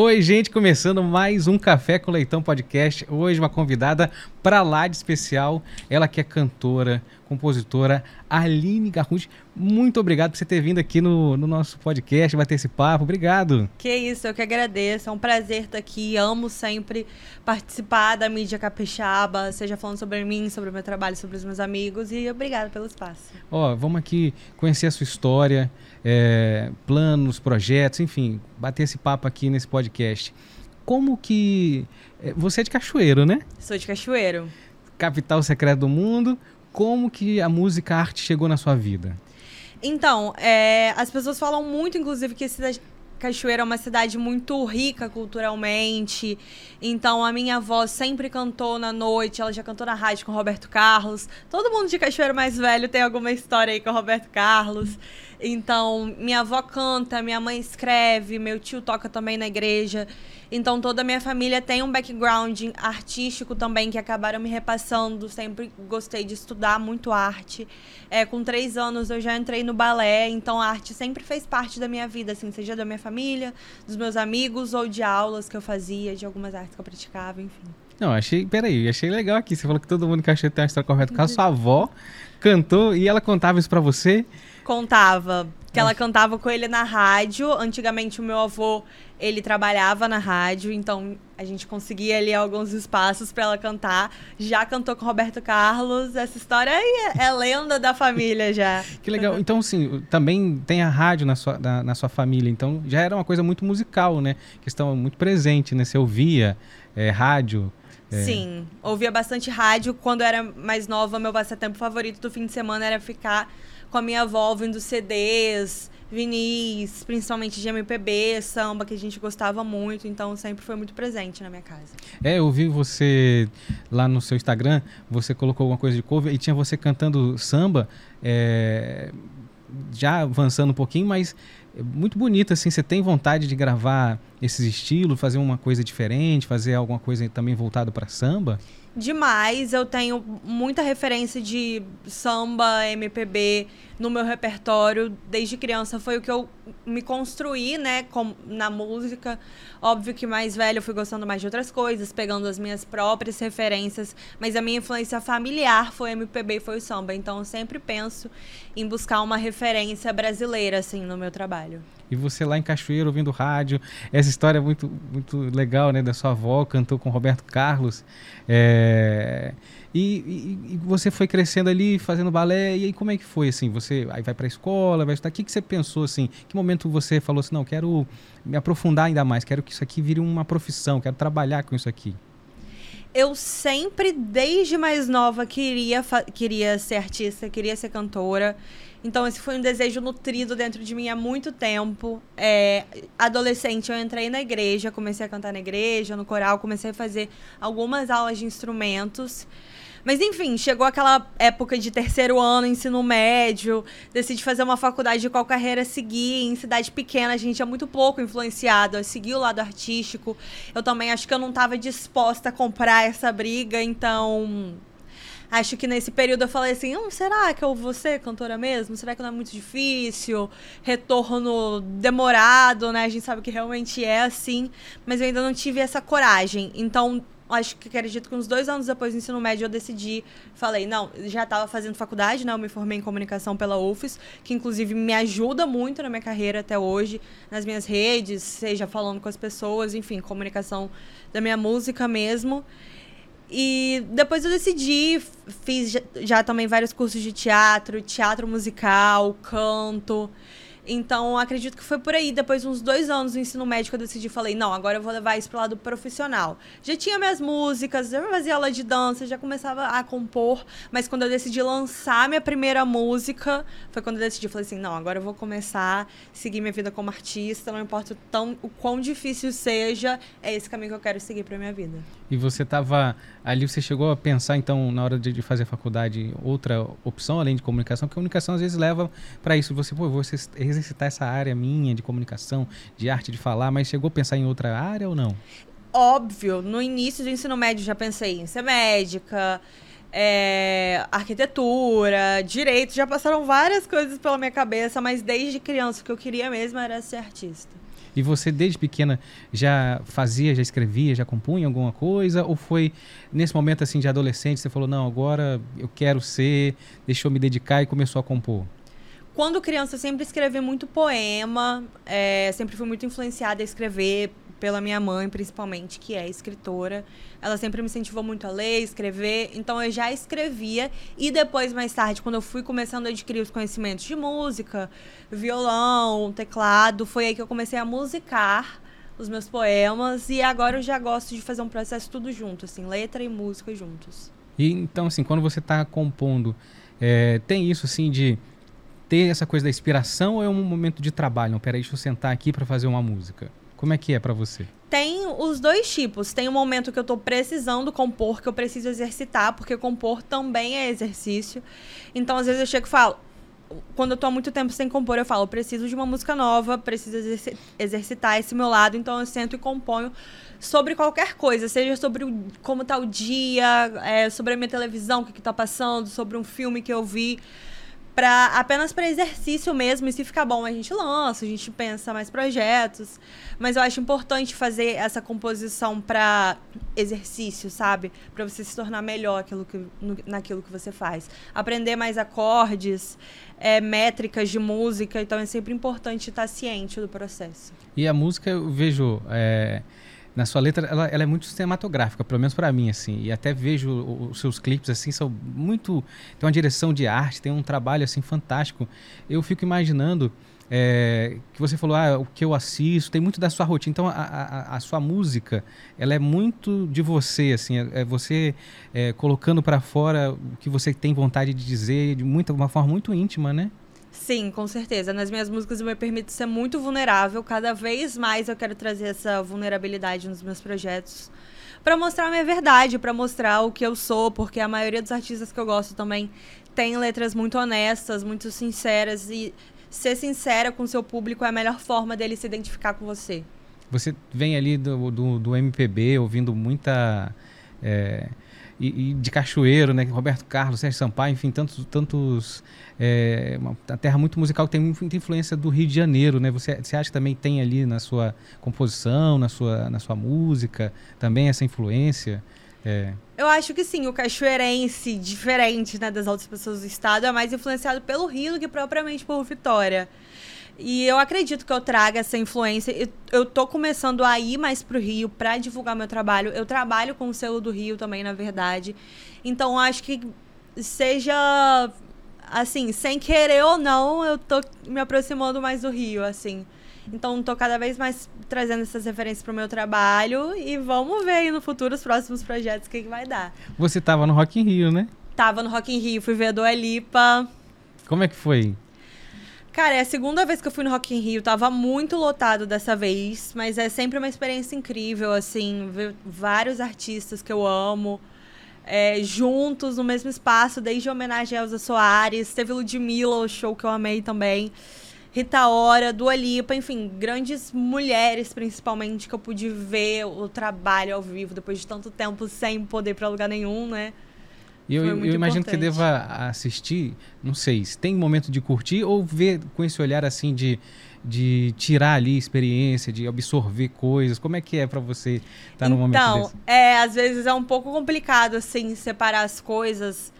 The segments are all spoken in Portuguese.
Oi, gente, começando mais um Café com Leitão podcast. Hoje uma convidada para lá de especial, ela que é cantora, compositora, Aline Garrude. Muito obrigado por você ter vindo aqui no, no nosso podcast, bater esse papo. Obrigado. Que isso, eu que agradeço. É um prazer estar aqui. Amo sempre participar da mídia capixaba, seja falando sobre mim, sobre o meu trabalho, sobre os meus amigos. E obrigado pelo espaço. Ó, vamos aqui conhecer a sua história, é, planos, projetos, enfim, bater esse papo aqui nesse podcast. Como que. é, Você é de Cachoeiro, né? Sou de Cachoeiro. Capital secreta do mundo. Como que a música, a arte chegou na sua vida? Então, é, as pessoas falam muito, inclusive, que cidade, Cachoeira é uma cidade muito rica culturalmente. Então, a minha avó sempre cantou na noite, ela já cantou na rádio com o Roberto Carlos. Todo mundo de Cachoeira mais velho tem alguma história aí com o Roberto Carlos. Então, minha avó canta, minha mãe escreve, meu tio toca também na igreja. Então, toda a minha família tem um background artístico também que acabaram me repassando. Sempre gostei de estudar muito arte. É, com três anos eu já entrei no balé, então a arte sempre fez parte da minha vida, assim, seja da minha família, dos meus amigos ou de aulas que eu fazia, de algumas artes que eu praticava, enfim. Não, achei. Peraí, achei legal aqui. Você falou que todo mundo em Cachoeiro tem uma história com o Roberto Carlos. Sua avó cantou e ela contava isso pra você. Contava que ela cantava com ele na rádio. Antigamente o meu avô, ele trabalhava na rádio, então a gente conseguia ali alguns espaços pra ela cantar. Já cantou com Roberto Carlos. Essa história aí é, é lenda da família já. Que legal. Então, assim, também tem a rádio na sua, na, na sua família. Então, já era uma coisa muito musical, né? Questão muito presente, né? Você ouvia é, rádio. É. Sim, ouvia bastante rádio. Quando eu era mais nova, meu passatempo favorito do fim de semana era ficar com a minha avó ouvindo CDs, vinis, principalmente de MPB, samba, que a gente gostava muito. Então, sempre foi muito presente na minha casa. É, eu vi você lá no seu Instagram, você colocou alguma coisa de cover e tinha você cantando samba, é, já avançando um pouquinho, mas é muito bonito, assim, você tem vontade de gravar esses estilos, fazer uma coisa diferente, fazer alguma coisa também voltada para samba? Demais, eu tenho muita referência de samba, MPB no meu repertório desde criança. Foi o que eu me construí, né, com, na música. Óbvio que mais velho eu fui gostando mais de outras coisas, pegando as minhas próprias referências, mas a minha influência familiar foi MPB e foi o samba. Então eu sempre penso em buscar uma referência brasileira, assim, no meu trabalho. E você lá em Cachoeiro ouvindo rádio, essa história é muito, muito legal, né? Da sua avó, cantou com Roberto Carlos. É... E, e, e você foi crescendo ali, fazendo balé, e aí como é que foi, assim? Você aí vai pra escola, vai estudar, o que, que você pensou, assim? Que momento você falou assim, não, quero me aprofundar ainda mais, quero que isso aqui vire uma profissão, quero trabalhar com isso aqui? Eu sempre, desde mais nova, queria, queria ser artista, queria ser cantora. Então, esse foi um desejo nutrido dentro de mim há muito tempo. É, adolescente, eu entrei na igreja, comecei a cantar na igreja, no coral, comecei a fazer algumas aulas de instrumentos. Mas enfim, chegou aquela época de terceiro ano, ensino médio, decidi fazer uma faculdade de qual carreira seguir. Em cidade pequena, a gente é muito pouco influenciado a seguir o lado artístico. Eu também acho que eu não estava disposta a comprar essa briga, então Acho que nesse período eu falei assim, hum, será que eu vou ser cantora mesmo? Será que não é muito difícil? Retorno demorado, né? A gente sabe que realmente é assim, mas eu ainda não tive essa coragem. Então, acho que acredito que uns dois anos depois do ensino médio eu decidi, falei, não, já estava fazendo faculdade, né? Eu me formei em comunicação pela UFES, que inclusive me ajuda muito na minha carreira até hoje, nas minhas redes, seja falando com as pessoas, enfim, comunicação da minha música mesmo. E depois eu decidi, fiz já, já também vários cursos de teatro, teatro musical, canto. Então, acredito que foi por aí. Depois de uns dois anos do ensino médio, eu decidi, falei, não, agora eu vou levar isso pro lado profissional. Já tinha minhas músicas, já fazia aula de dança, já começava a compor. Mas quando eu decidi lançar minha primeira música, foi quando eu decidi, falei assim, não, agora eu vou começar a seguir minha vida como artista, não importa o, tão, o quão difícil seja, é esse caminho que eu quero seguir pra minha vida. E você estava ali, você chegou a pensar então na hora de, de fazer a faculdade outra opção além de comunicação? Porque comunicação às vezes leva para isso. Você, pô, vou exerc- exercitar essa área minha de comunicação, de arte de falar, mas chegou a pensar em outra área ou não? Óbvio, no início do ensino médio já pensei em ser médica, é, arquitetura, direito, já passaram várias coisas pela minha cabeça, mas desde criança o que eu queria mesmo era ser artista. E você, desde pequena, já fazia, já escrevia, já compunha alguma coisa? Ou foi nesse momento assim de adolescente, você falou, não, agora eu quero ser, deixou me dedicar e começou a compor? Quando criança, eu sempre escrevi muito poema, é, sempre fui muito influenciada a escrever pela minha mãe, principalmente, que é escritora. Ela sempre me incentivou muito a ler, escrever. Então eu já escrevia. E depois, mais tarde, quando eu fui começando a adquirir os conhecimentos de música, violão, teclado, foi aí que eu comecei a musicar os meus poemas. E agora eu já gosto de fazer um processo tudo junto, assim, letra e música juntos. E então, assim, quando você está compondo, é, tem isso assim de ter essa coisa da inspiração ou é um momento de trabalho? Não, peraí, deixa eu sentar aqui para fazer uma música. Como é que é para você? Tem os dois tipos. Tem um momento que eu tô precisando compor, que eu preciso exercitar, porque compor também é exercício. Então, às vezes eu chego e falo, quando eu tô há muito tempo sem compor, eu falo, preciso de uma música nova, preciso exercitar esse meu lado, então eu sento e componho sobre qualquer coisa, seja sobre o, como tá o dia, é, sobre a minha televisão, o que, que tá passando, sobre um filme que eu vi para apenas para exercício mesmo, e se ficar bom a gente lança, a gente pensa mais projetos, mas eu acho importante fazer essa composição para exercício, sabe? Para você se tornar melhor aquilo que, no, naquilo que você faz. Aprender mais acordes, é, métricas de música, então é sempre importante estar ciente do processo. E a música eu vejo é na sua letra, ela, ela é muito cinematográfica, pelo menos para mim, assim. E até vejo os seus clipes, assim, são muito... Tem uma direção de arte, tem um trabalho, assim, fantástico. Eu fico imaginando... É, que você falou, ah, o que eu assisto, tem muito da sua rotina. Então, a, a, a sua música, ela é muito de você, assim, é, é você é, colocando para fora o que você tem vontade de dizer de muita, uma forma muito íntima, né? Sim, com certeza. Nas minhas músicas eu me permito ser muito vulnerável. Cada vez mais eu quero trazer essa vulnerabilidade nos meus projetos. para mostrar a minha verdade, para mostrar o que eu sou, porque a maioria dos artistas que eu gosto também tem letras muito honestas, muito sinceras. E ser sincera com seu público é a melhor forma dele se identificar com você. Você vem ali do, do, do MPB ouvindo muita. É e, e, de Cachoeiro, né? Roberto Carlos, Sérgio Sampaio, enfim, tantos, tantos é, uma, uma terra muito musical que tem muita influência do Rio de Janeiro, né? Você, você acha que também tem ali na sua composição, na sua, na sua música, também essa influência? É. Eu acho que sim, o cachoeirense, diferente né, das outras pessoas do estado, é mais influenciado pelo Rio do que propriamente por Vitória. E eu acredito que eu traga essa influência. Eu, eu tô começando a ir mais pro Rio para divulgar meu trabalho. Eu trabalho com o selo do Rio também, na verdade. Então acho que seja assim, sem querer ou não, eu tô me aproximando mais do Rio, assim. Então tô cada vez mais trazendo essas referências pro meu trabalho e vamos ver aí no futuro os próximos projetos o que, que vai dar. Você tava no Rock in Rio, né? Tava no Rock in Rio, fui ver a Dua Lipa. Como é que foi? Cara, é a segunda vez que eu fui no Rock in Rio. Tava muito lotado dessa vez, mas é sempre uma experiência incrível, assim, ver vários artistas que eu amo. É, juntos no mesmo espaço, desde homenagem a Elza Soares, teve Ludmilla, o show que eu amei também, Rita Ora, Dua Lipa, enfim, grandes mulheres principalmente que eu pude ver o trabalho ao vivo depois de tanto tempo sem poder ir pra lugar nenhum, né? E eu, eu imagino que você deva assistir, não sei, se tem momento de curtir ou ver com esse olhar assim de, de tirar ali experiência, de absorver coisas. Como é que é para você estar tá no então, momento desse? Então, é, às vezes é um pouco complicado assim separar as coisas,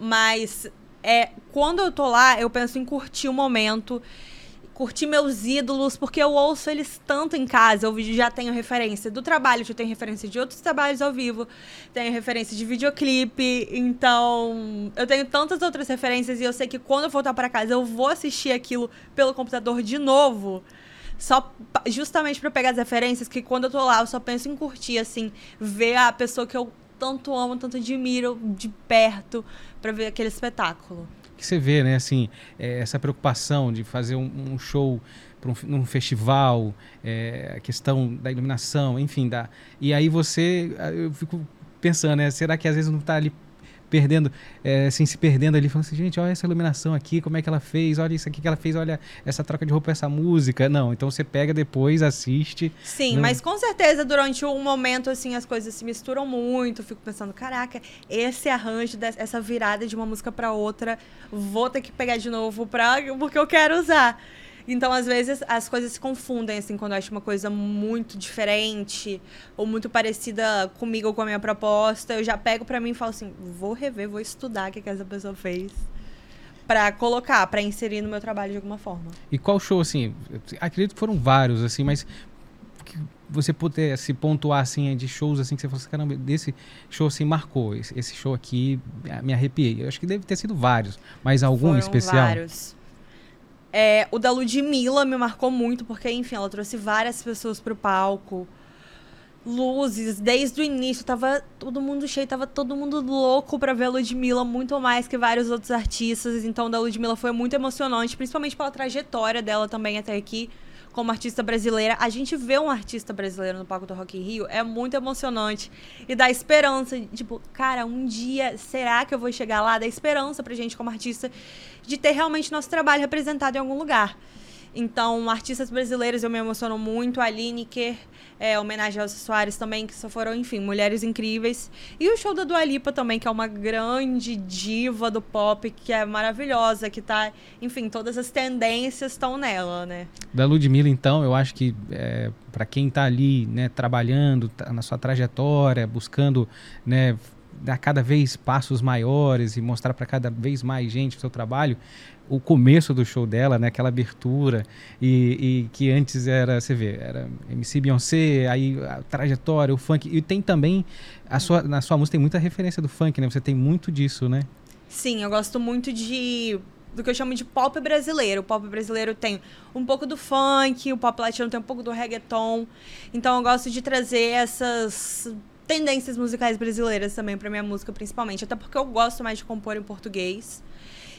mas é quando eu tô lá, eu penso em curtir o momento curtir meus ídolos, porque eu ouço eles tanto em casa. Eu já tenho referência do trabalho, já tenho referência de outros trabalhos ao vivo, tenho referência de videoclipe, então eu tenho tantas outras referências e eu sei que quando eu voltar para casa eu vou assistir aquilo pelo computador de novo. Só justamente para pegar as referências que quando eu tô lá eu só penso em curtir assim, ver a pessoa que eu tanto amo, tanto admiro de perto para ver aquele espetáculo que você vê, né? Assim, é, essa preocupação de fazer um, um show para um, num festival, é, a questão da iluminação, enfim, da, e aí você, eu fico pensando, né? Será que às vezes não está ali perdendo, é, assim, se perdendo ali, falando assim, gente, olha essa iluminação aqui, como é que ela fez, olha isso aqui que ela fez, olha essa troca de roupa, essa música. Não, então você pega depois, assiste. Sim, não... mas com certeza durante um momento, assim, as coisas se misturam muito, fico pensando, caraca, esse arranjo, essa virada de uma música para outra, vou ter que pegar de novo pra, porque eu quero usar. Então, às vezes, as coisas se confundem, assim, quando eu acho uma coisa muito diferente ou muito parecida comigo ou com a minha proposta. Eu já pego pra mim e falo assim: vou rever, vou estudar o que, que essa pessoa fez. Pra colocar, pra inserir no meu trabalho de alguma forma. E qual show, assim? Acredito que foram vários, assim, mas que você pudesse pontuar, assim, de shows, assim, que você falou assim, caramba, desse show, assim, marcou. Esse, esse show aqui, me arrepiei. Eu acho que deve ter sido vários, mas algum Foram especial? vários. É, o da Ludmilla me marcou muito, porque, enfim, ela trouxe várias pessoas pro palco. Luzes, desde o início, tava todo mundo cheio, tava todo mundo louco pra ver a Ludmilla, muito mais que vários outros artistas. Então, o da Ludmilla foi muito emocionante, principalmente pela trajetória dela também até aqui como artista brasileira. A gente vê um artista brasileiro no palco do Rock in Rio é muito emocionante e dá esperança, tipo, cara, um dia será que eu vou chegar lá? Dá esperança pra gente como artista de ter realmente nosso trabalho representado em algum lugar. Então, artistas brasileiros eu me emociono muito. A Lineker, é, homenagem aos Soares também, que só foram, enfim, mulheres incríveis. E o show da Dua Lipa também, que é uma grande diva do pop, que é maravilhosa, que tá, enfim, todas as tendências estão nela, né? Da Ludmilla, então, eu acho que é, para quem tá ali, né, trabalhando tá na sua trajetória, buscando, né, dar cada vez passos maiores e mostrar para cada vez mais gente o seu trabalho, o começo do show dela, né, aquela abertura e, e, que antes era, você vê, era MC Beyoncé, aí a trajetória, o funk e tem também a sua na sua música tem muita referência do funk, né? Você tem muito disso, né? Sim, eu gosto muito de do que eu chamo de pop brasileiro. O pop brasileiro tem um pouco do funk, o pop latino tem um pouco do reggaeton. Então eu gosto de trazer essas tendências musicais brasileiras também para minha música, principalmente. Até porque eu gosto mais de compor em português.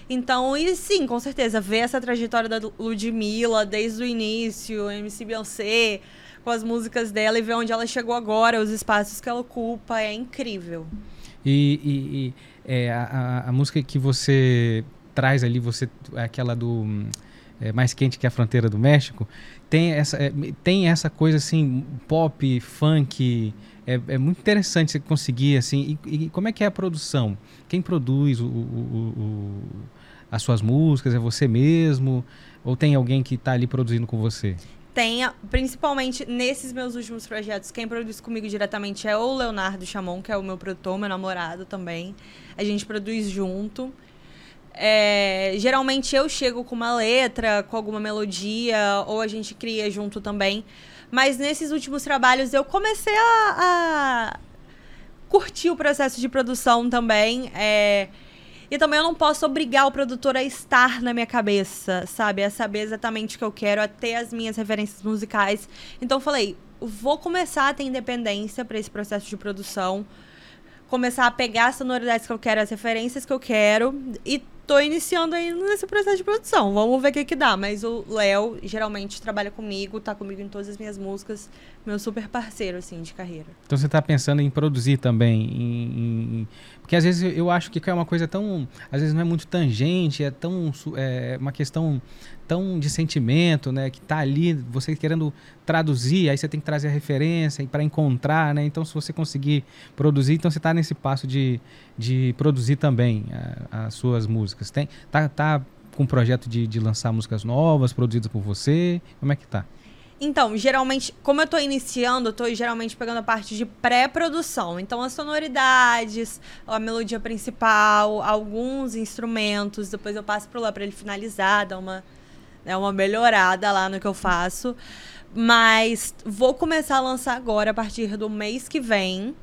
Então, e sim, com certeza, ver essa trajetória da Ludmilla desde o início, MC Beyoncé, com as músicas dela e ver onde ela chegou agora, os espaços que ela ocupa, é incrível. E, e, e é, a, a, música que você traz ali, você aquela do é, Mais Quente que a Fronteira do México, tem essa, é, tem essa coisa assim, pop, funk é, é, muito interessante você conseguir assim. E, e, como é que é a produção? Quem produz o, o, o, as suas músicas? É você mesmo? Ou tem alguém que está ali produzindo com você? Tem, principalmente nesses meus últimos projetos, quem produz comigo diretamente é o Leonardo Chamon, que é o meu produtor, meu namorado também. A gente produz junto. É, geralmente eu chego com uma letra, com alguma melodia, ou a gente cria junto também. Mas nesses últimos trabalhos eu comecei a, a curtir o processo de produção também. É... E também eu não posso obrigar o produtor a estar na minha cabeça, sabe? A saber exatamente o que eu quero, a ter as minhas referências musicais. Então eu falei, vou começar a ter independência para esse processo de produção. Começar a pegar as sonoridades que eu quero, as referências que eu quero e tô iniciando aí nesse processo de produção. Vamos ver o que que dá. Mas o Léo geralmente trabalha comigo, tá comigo em todas as minhas músicas. Meu super parceiro, assim, de carreira. Então você tá pensando em produzir também? Em, em... Porque às vezes eu acho que é uma coisa tão. Às vezes não é muito tangente, é tão. É uma questão tão de sentimento, né? Que tá ali, você querendo traduzir, aí você tem que trazer a referência para encontrar, né? Então, se você conseguir produzir, então você está nesse passo de, de produzir também as suas músicas. Tem, tá, tá com projeto de, de lançar músicas novas, produzidas por você? Como é que tá? Então, geralmente, como eu estou iniciando, eu tô geralmente pegando a parte de pré-produção. Então, as sonoridades, a melodia principal, alguns instrumentos, depois eu passo para lá para ele finalizar, dar uma é uma melhorada lá no que eu faço. Mas vou começar a lançar agora, a partir do mês que vem.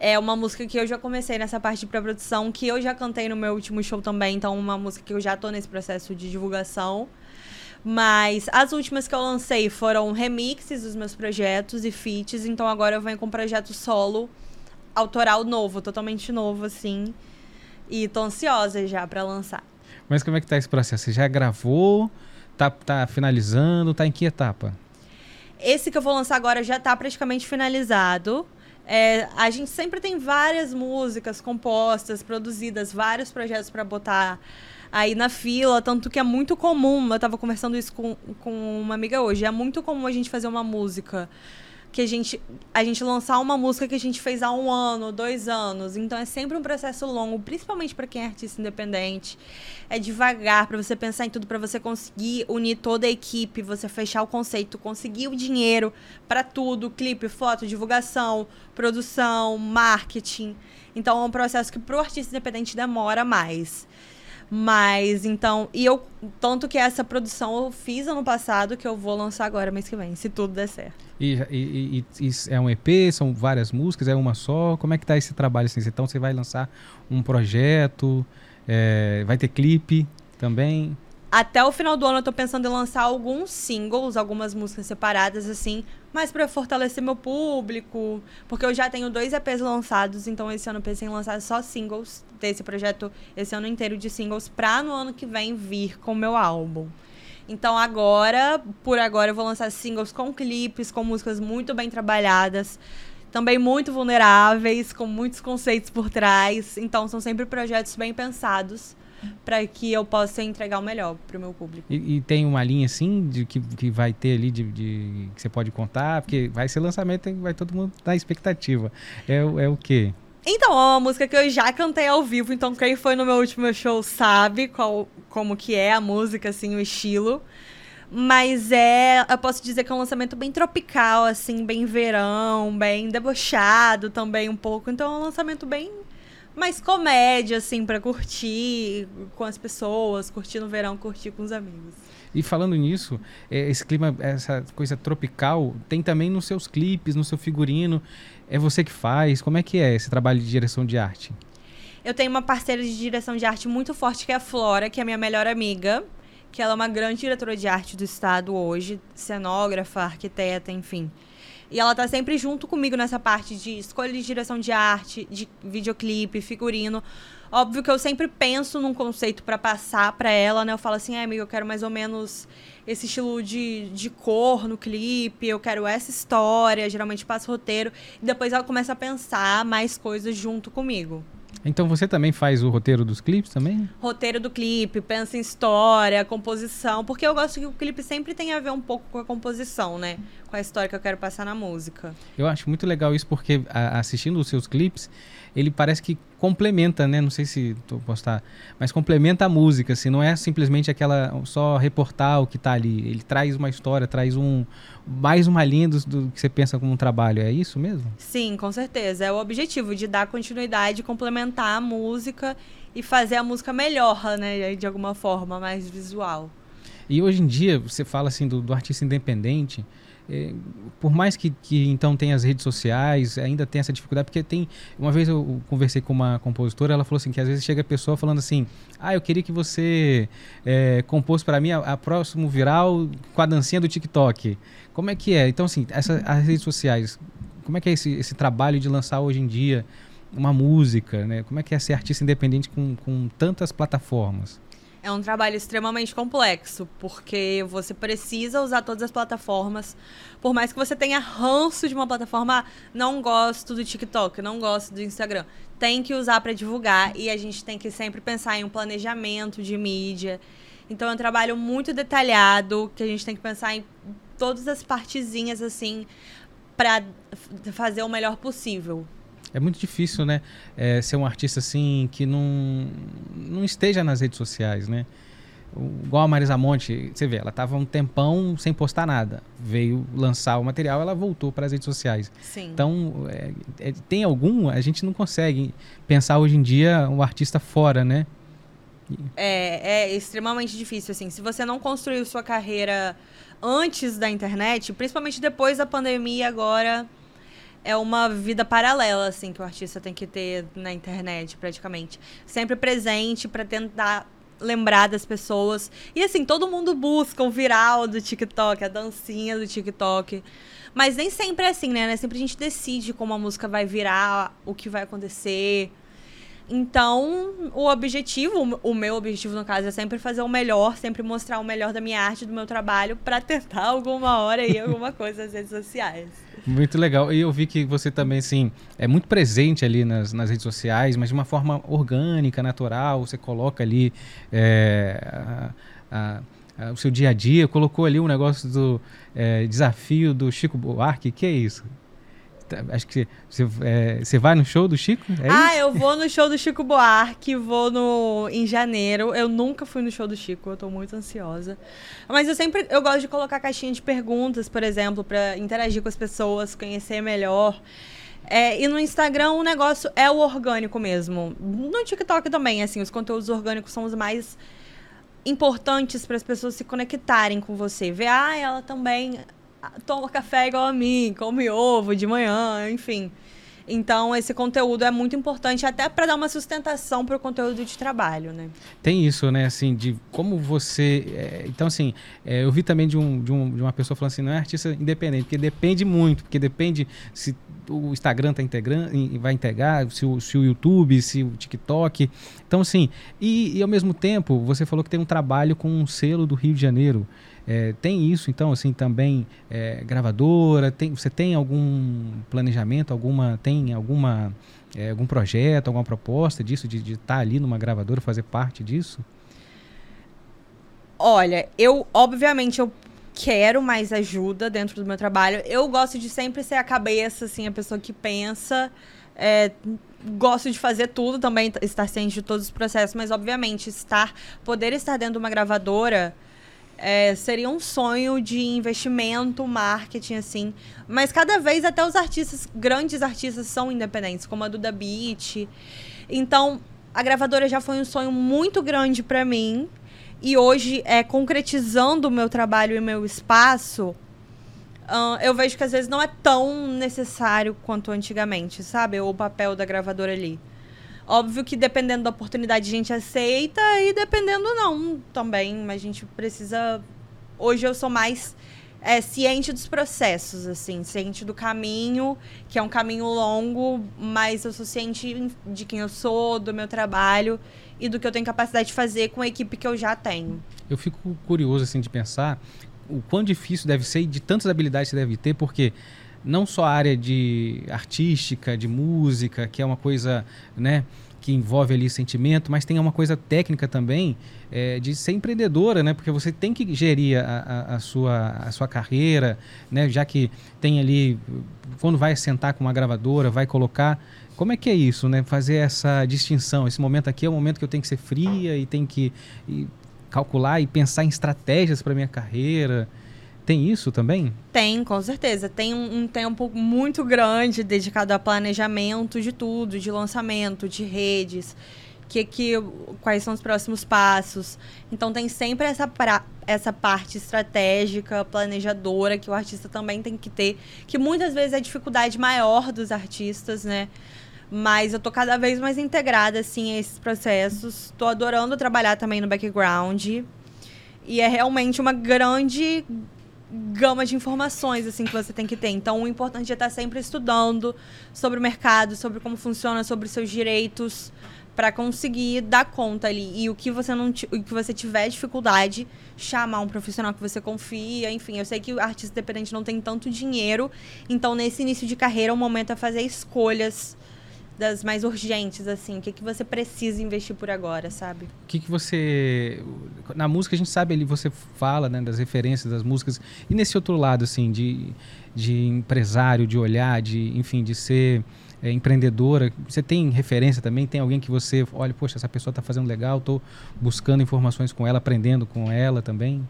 É uma música que eu já comecei nessa parte de pré-produção, que eu já cantei no meu último show também. Então, uma música que eu já tô nesse processo de divulgação. Mas as últimas que eu lancei foram remixes dos meus projetos e feats. Então, agora eu venho com um projeto solo, autoral novo, totalmente novo, assim. E tô ansiosa já para lançar. Mas como é que tá esse processo? Você já gravou? Tá, tá finalizando? Tá em que etapa? Esse que eu vou lançar agora já tá praticamente finalizado. É, a gente sempre tem várias músicas compostas, produzidas, vários projetos para botar aí na fila, tanto que é muito comum, eu estava conversando isso com, com uma amiga hoje, é muito comum a gente fazer uma música que a gente, a gente lançar uma música que a gente fez há um ano, dois anos. Então é sempre um processo longo, principalmente para quem é artista independente. É devagar para você pensar em tudo, para você conseguir unir toda a equipe, você fechar o conceito, conseguir o dinheiro para tudo, clipe, foto, divulgação, produção, marketing. Então é um processo que pro artista independente demora mais. Mas então, e eu tanto que essa produção eu fiz ano passado que eu vou lançar agora mês que vem, se tudo der certo. E, e, e, e é um EP, são várias músicas, é uma só? Como é que tá esse trabalho assim? Então você vai lançar um projeto, é, vai ter clipe também? Até o final do ano eu tô pensando em lançar alguns singles, algumas músicas separadas, assim, mas para fortalecer meu público. Porque eu já tenho dois EPs lançados, então esse ano eu pensei em lançar só singles desse projeto, esse ano inteiro de singles, pra no ano que vem vir com meu álbum. Então agora, por agora, eu vou lançar singles com clipes, com músicas muito bem trabalhadas também muito vulneráveis, com muitos conceitos por trás. Então, são sempre projetos bem pensados para que eu possa entregar o melhor para o meu público. E, e, tem uma linha assim de que, que vai ter ali de, de, que você pode contar, porque vai ser lançamento e vai todo mundo na expectativa. É, é o quê? Então, é uma música que eu já cantei ao vivo, então quem foi no meu último show sabe qual, como que é a música, assim, o estilo. Mas é, eu posso dizer que é um lançamento bem tropical, assim, bem verão, bem debochado também um pouco. Então é um lançamento bem mais comédia, assim, para curtir com as pessoas, curtir no verão, curtir com os amigos. E falando nisso, é, esse clima, essa coisa tropical, tem também nos seus clipes, no seu figurino. É você que faz? Como é que é esse trabalho de direção de arte? Eu tenho uma parceira de direção de arte muito forte, que é a Flora, que é a minha melhor amiga. Que ela é uma grande diretora de arte do estado hoje, cenógrafa, arquiteta, enfim. E ela tá sempre junto comigo nessa parte de escolha de direção de arte, de videoclipe, figurino. Óbvio que eu sempre penso num conceito para passar para ela, né? Eu falo assim, ah, amiga, eu quero mais ou menos esse estilo de, de cor no clipe, eu quero essa história, geralmente passo roteiro. E depois ela começa a pensar mais coisas junto comigo. Então você também faz o roteiro dos clipes também? Roteiro do clipe, pensa em história, composição, porque eu gosto que o clipe sempre tem a ver um pouco com a composição, né? Com a história que eu quero passar na música. Eu acho muito legal isso porque a, assistindo os seus clipes, ele parece que complementa, né? Não sei se tô postar, mas complementa a música, assim, não é simplesmente aquela só reportar o que está ali. Ele traz uma história, traz um mais uma linha do, do, que você pensa como um trabalho. É isso mesmo? Sim, com certeza. É o objetivo de dar continuidade, complementar a música e fazer a música melhor, né? De alguma forma, mais visual. E hoje em dia, você fala assim do, do artista independente. É, por mais que, que então tenha as redes sociais, ainda tem essa dificuldade, porque tem. Uma vez eu conversei com uma compositora, ela falou assim: que às vezes chega a pessoa falando assim, ah, eu queria que você é, compôs para mim a, a, próximo viral com a dancinha do TikTok. Como é que é? Então, assim, essa, as redes sociais, como é que é esse, esse trabalho de lançar hoje em dia uma música, né? Como é que é ser artista independente com, com tantas plataformas? É um trabalho extremamente complexo, porque você precisa usar todas as plataformas. Por mais que você tenha ranço de uma plataforma, ah, não gosto do TikTok, não gosto do Instagram. Tem que usar para divulgar e a gente tem que sempre pensar em um planejamento de mídia. Então é um trabalho muito detalhado, que a gente tem que pensar em todas as partezinhas assim para fazer o melhor possível. É muito difícil, né? É, ser um artista assim que não, não esteja nas redes sociais, né? Igual a Marisa Monte, você vê, ela estava um tempão sem postar nada. Veio lançar o material, ela voltou para as redes sociais. Sim. Então, é, é, tem algum, a gente não consegue pensar hoje em dia um artista fora, né? É, é extremamente difícil, assim. Se você não construiu sua carreira antes da internet, principalmente depois da pandemia agora é uma vida paralela, assim, que o artista tem que ter na internet, praticamente. Sempre presente para tentar lembrar das pessoas. E assim, todo mundo busca o viral do TikTok, a dancinha do TikTok. Mas nem sempre é assim, né? Sempre a gente decide como a música vai virar, o que vai acontecer. Então, o objetivo, o meu objetivo no caso, é sempre fazer o melhor, sempre mostrar o melhor da minha arte, do meu trabalho, para tentar alguma hora aí alguma coisa nas redes sociais. Muito legal. E eu vi que você também, assim, é muito presente ali nas, nas redes sociais, mas de uma forma orgânica, natural. Você coloca ali é, a, a o seu dia a dia, colocou ali um negócio do é, desafio do Chico Buarque. Que é isso? Acho que você, é, você vai no show do Chico? É ah, isso? eu vou no show do Chico Buarque, vou no em janeiro. Eu nunca fui no show do Chico, eu tô muito ansiosa. Mas eu sempre eu gosto de colocar caixinha de perguntas, por exemplo, para interagir com as pessoas, conhecer melhor. É, e no Instagram o negócio é o orgânico mesmo. No TikTok também, assim, os conteúdos orgânicos são os mais importantes para as pessoas se conectarem com você. Ver, ah, ela também toma café igual a mim, come ovo de manhã, enfim. Então, esse conteúdo é muito importante até para dar uma sustentação para o conteúdo de trabalho, né? Tem isso, né? Assim, de como você... É, então, assim, é, eu vi também de, um, de, um, de uma pessoa falando assim, não é artista independente, porque depende muito, porque depende se o Instagram tá integrando, vai integrar, se o, se o YouTube, se o TikTok. Então, assim, e, e ao mesmo tempo, você falou que tem um trabalho com um selo do Rio de Janeiro. É, tem isso, então, assim, também é, gravadora? Tem, você tem algum planejamento, alguma, tem alguma, é, algum projeto, alguma proposta disso, de estar tá ali numa gravadora, fazer parte disso? Olha, eu, obviamente, eu quero mais ajuda dentro do meu trabalho. Eu gosto de sempre ser a cabeça, assim, a pessoa que pensa. É, gosto de fazer tudo também, estar ciente de todos os processos, mas obviamente estar, poder estar dentro de uma gravadora é, seria um sonho de investimento, marketing, assim. Mas cada vez até os artistas, grandes artistas, são independentes, como a Duda Beat. Então, a gravadora já foi um sonho muito grande para mim. E hoje, é, concretizando o meu trabalho e meu espaço, uh, eu vejo que às vezes não é tão necessário quanto antigamente, sabe? O papel da gravadora ali. Óbvio que dependendo da oportunidade a gente aceita e dependendo não também. Mas a gente precisa. Hoje eu sou mais é, ciente dos processos, assim, ciente do caminho, que é um caminho longo, mas eu sou ciente de quem eu sou, do meu trabalho e do que eu tenho capacidade de fazer com a equipe que eu já tenho. Eu fico curioso, assim, de pensar o quão difícil deve ser e de tantas habilidades que você deve ter, porque não só a área de artística, de música, que é uma coisa, né, que envolve ali sentimento, mas tem uma coisa técnica também é, de ser empreendedora, né? Porque você tem que gerir a, a, a, sua, a sua carreira, né? Já que tem ali, quando vai sentar com uma gravadora, vai colocar. Como é que é isso, né? Fazer essa distinção. Esse momento aqui é o momento que eu tenho que ser fria e tenho que e calcular e pensar em estratégias para minha carreira. Tem isso também? Tem, com certeza. Tem um, um, tempo muito grande dedicado a planejamento de tudo, de lançamento, de redes, que, que, quais são os próximos passos. Então tem sempre essa, pra, essa parte estratégica, planejadora, que o artista também tem que ter, que muitas vezes é a dificuldade maior dos artistas, né? Mas eu tô cada vez mais integrada, assim, a esses processos. Tô adorando trabalhar também no background. E é realmente uma grande gama de informações assim que você tem que ter. Então, o importante é estar sempre estudando sobre o mercado, sobre como funciona, sobre seus direitos para conseguir dar conta ali. E o que você não o que você tiver dificuldade, chamar um profissional que você confia, enfim, eu sei que o artista independente não tem tanto dinheiro, então nesse início de carreira o momento é fazer escolhas das mais urgentes, assim? O que, que você precisa investir por agora, sabe? O que, que você. Na música a gente sabe ali, você fala né, das referências das músicas. E nesse outro lado, assim, de, de empresário, de olhar, de, enfim, de ser é, empreendedora, você tem referência também? Tem alguém que você olha, poxa, essa pessoa está fazendo legal, estou buscando informações com ela, aprendendo com ela também?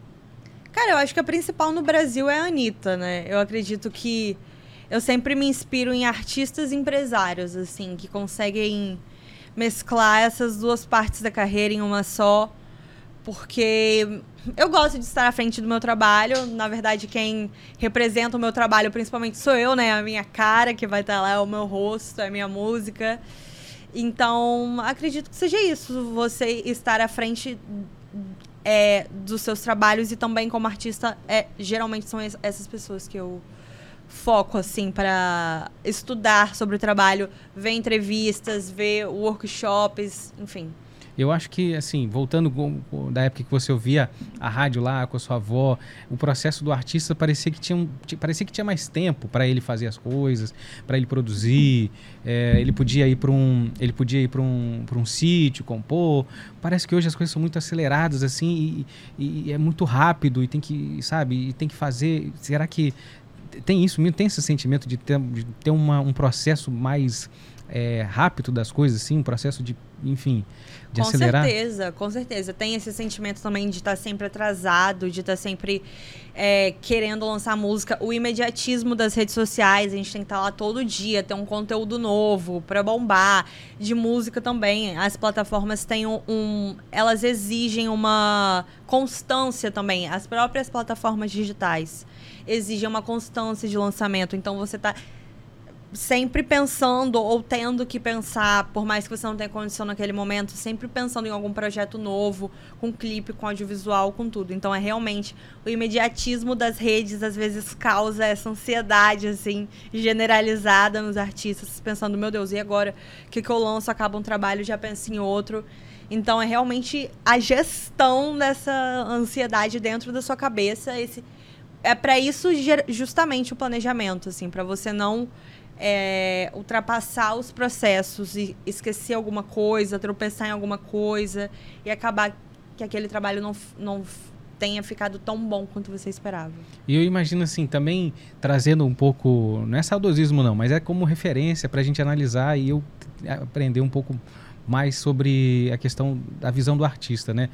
Cara, eu acho que a principal no Brasil é a Anitta, né? Eu acredito que eu sempre me inspiro em artistas empresários, assim, que conseguem mesclar essas duas partes da carreira em uma só. Porque eu gosto de estar à frente do meu trabalho. Na verdade, quem representa o meu trabalho principalmente sou eu, né? A minha cara que vai estar lá, é o meu rosto, é a minha música. Então, acredito que seja isso. Você estar à frente é, dos seus trabalhos e também como artista, é, geralmente são essas pessoas que eu foco assim para estudar sobre o trabalho, ver entrevistas, ver workshops, enfim. Eu acho que, assim, voltando da época que você ouvia a rádio lá com a sua avó, o processo do artista parecia que tinha, parecia que tinha mais tempo para ele fazer as coisas, para ele produzir. É, ele podia ir para um, ele podia ir para um, um sítio, compor. Parece que hoje as coisas são muito aceleradas, assim, e, e é muito rápido e tem que, sabe, e tem que fazer. Será que tem isso, tem esse sentimento de ter, de ter uma, um processo mais é, rápido das coisas, assim, um processo de, enfim, de com acelerar? Com certeza, com certeza. Tem esse sentimento também de estar tá sempre atrasado, de estar tá sempre é, querendo lançar música. O imediatismo das redes sociais, a gente tem que estar tá lá todo dia, ter um conteúdo novo para bombar. De música também, as plataformas têm um, um, Elas exigem uma constância também. As próprias plataformas digitais exigem uma constância de lançamento. Então você está sempre pensando ou tendo que pensar, por mais que você não tenha condição naquele momento, sempre pensando em algum projeto novo, com clipe, com audiovisual, com tudo. Então é realmente o imediatismo das redes às vezes causa essa ansiedade assim generalizada nos artistas, pensando, meu Deus, e agora? O que, que eu lanço? Acaba um trabalho, já penso em outro. Então é realmente a gestão dessa ansiedade dentro da sua cabeça, esse é para isso justamente o planejamento, assim, para você não é, ultrapassar os processos e esquecer alguma coisa, tropeçar em alguma coisa e acabar que aquele trabalho não, não tenha ficado tão bom quanto você esperava. E eu imagino assim, também trazendo um pouco, não é saudosismo não, mas é como referência para a gente analisar e eu aprender um pouco mais sobre a questão da visão do artista, né?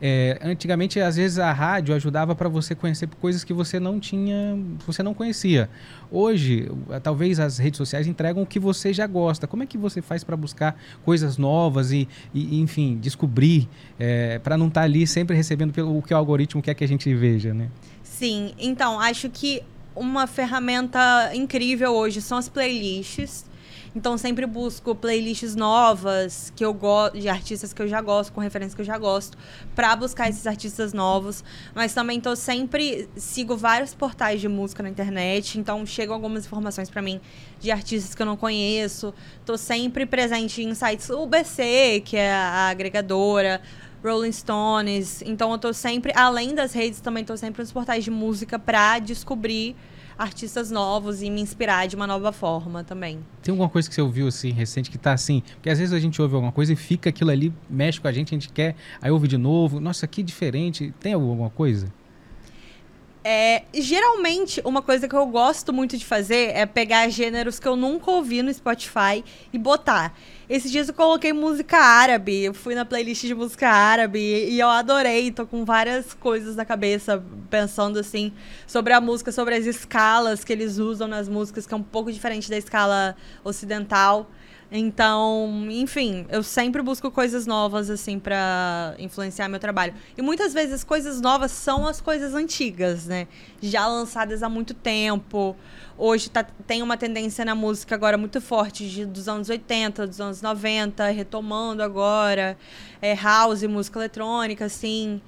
É, antigamente, às vezes, a rádio ajudava para você conhecer coisas que você não tinha, você não conhecia. Hoje, talvez as redes sociais entregam o que você já gosta. Como é que você faz para buscar coisas novas e, e enfim, descobrir, é, para não estar tá ali sempre recebendo pelo o que o algoritmo quer que a gente veja, né? Sim, então, acho que uma ferramenta incrível hoje são as playlists então sempre busco playlists novas que eu gosto de artistas que eu já gosto, com referências que eu já gosto, para buscar esses artistas novos. Mas também tô sempre sigo vários portais de música na internet, então chegam algumas informações para mim de artistas que eu não conheço. Tô sempre presente em sites UBC, que é a agregadora, Rolling Stones. Então eu tô sempre, além das redes, também tô sempre nos portais de música para descobrir artistas novos e me inspirar de uma nova forma também. Tem alguma coisa que você ouviu assim recente que tá assim? Porque às vezes a gente ouve alguma coisa e fica aquilo ali, mexe com a gente, a gente quer, aí ouve de novo. Nossa, que diferente. Tem alguma coisa? É, geralmente, uma coisa que eu gosto muito de fazer é pegar gêneros que eu nunca ouvi no Spotify e botar. Esses dias eu coloquei música árabe, eu fui na playlist de música árabe e eu adorei, tô com várias coisas na cabeça, pensando assim, sobre a música, sobre as escalas que eles usam nas músicas, que é um pouco diferente da escala ocidental. Então, enfim, eu sempre busco coisas novas, assim, para influenciar meu trabalho. E muitas vezes coisas novas são as coisas antigas, né? Já lançadas há muito tempo. Hoje tá, tem uma tendência na música agora muito forte de, dos anos 80, dos anos 90, retomando agora. É, house, música eletrônica, assim.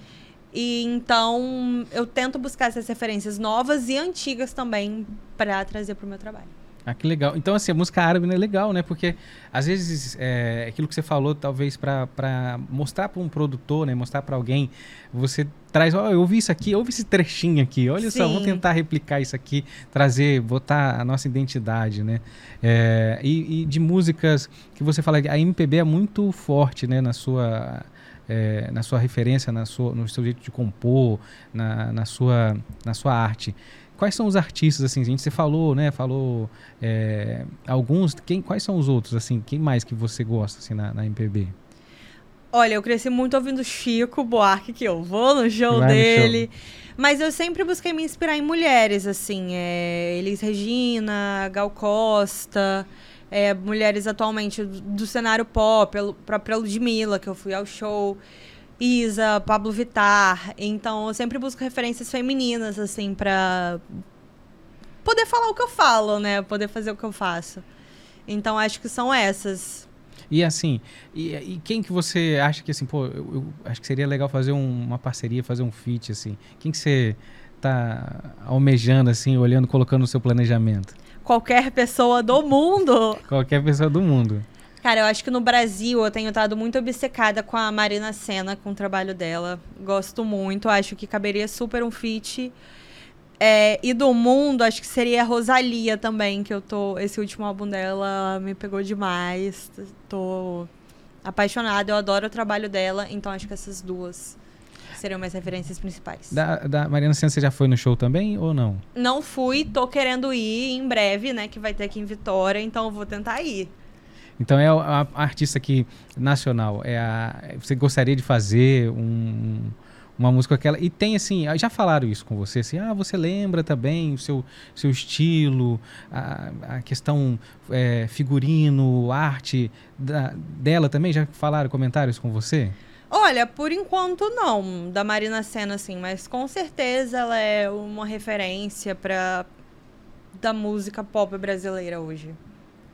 E então eu tento buscar essas referências novas e antigas também para trazer para o meu trabalho. Ah, que legal. Então, assim, a música árabe é legal, né? Porque, às vezes, é, aquilo que você falou, talvez para mostrar para um produtor, né? Mostrar para alguém, você traz, ó, oh, eu ouvi isso aqui, ouve esse trechinho aqui, olha Sim. só, vamos tentar replicar isso aqui, trazer, botar a nossa identidade, né? É, e, e, de músicas que você fala, a MPB é muito forte, né? Na sua... É, na sua referência, na sua, no seu jeito de compor, na, na, sua, na sua arte. Quais são os artistas, assim, a gente você falou, né, falou é, alguns, quem, quais são os outros, assim, quem mais que você gosta, assim, na, na MPB? Olha, eu cresci muito ouvindo Chico Buarque, que eu vou no show Vai dele. No show. Mas eu sempre busquei me inspirar em mulheres, assim. É, Elis Regina, Gal Costa, é, mulheres atualmente do, do cenário pop, a própria Ludmilla, que eu fui ao show. Isa, Pablo Vittar. Então eu sempre busco referências femininas, assim, pra poder falar o que eu falo, né? Poder fazer o que eu faço. Então acho que são essas. E assim, e, e quem que você acha que assim, pô, eu, eu acho que seria legal fazer um, uma parceria, fazer um feat, assim? Quem que você tá almejando, assim, olhando, colocando no seu planejamento? Qualquer pessoa do mundo. Qualquer pessoa do mundo. Cara, eu acho que no Brasil eu tenho estado muito obcecada com a Marina Senna, com o trabalho dela. Gosto muito, acho que caberia super um feat. É, e do mundo, acho que seria a Rosalia também, que eu tô. Esse último álbum dela me pegou demais. Tô apaixonada, eu adoro o trabalho dela, então acho que essas duas seriam minhas referências principais. Da, da Mariana Senna, você já foi no show também ou não? Não fui, tô querendo ir em breve, né? Que vai ter aqui em Vitória, então eu vou tentar ir. Então é a, artista que nacional, é a, você gostaria de fazer um, uma música aquela e tem assim, já falaram isso com você, assim, ah, você lembra também o seu, seu estilo, a, a questão é, figurino, arte da, dela também, já falaram comentários com você? Olha, por enquanto não, da Marina Senna, assim, mas com certeza ela é uma referência para da música pop brasileira hoje.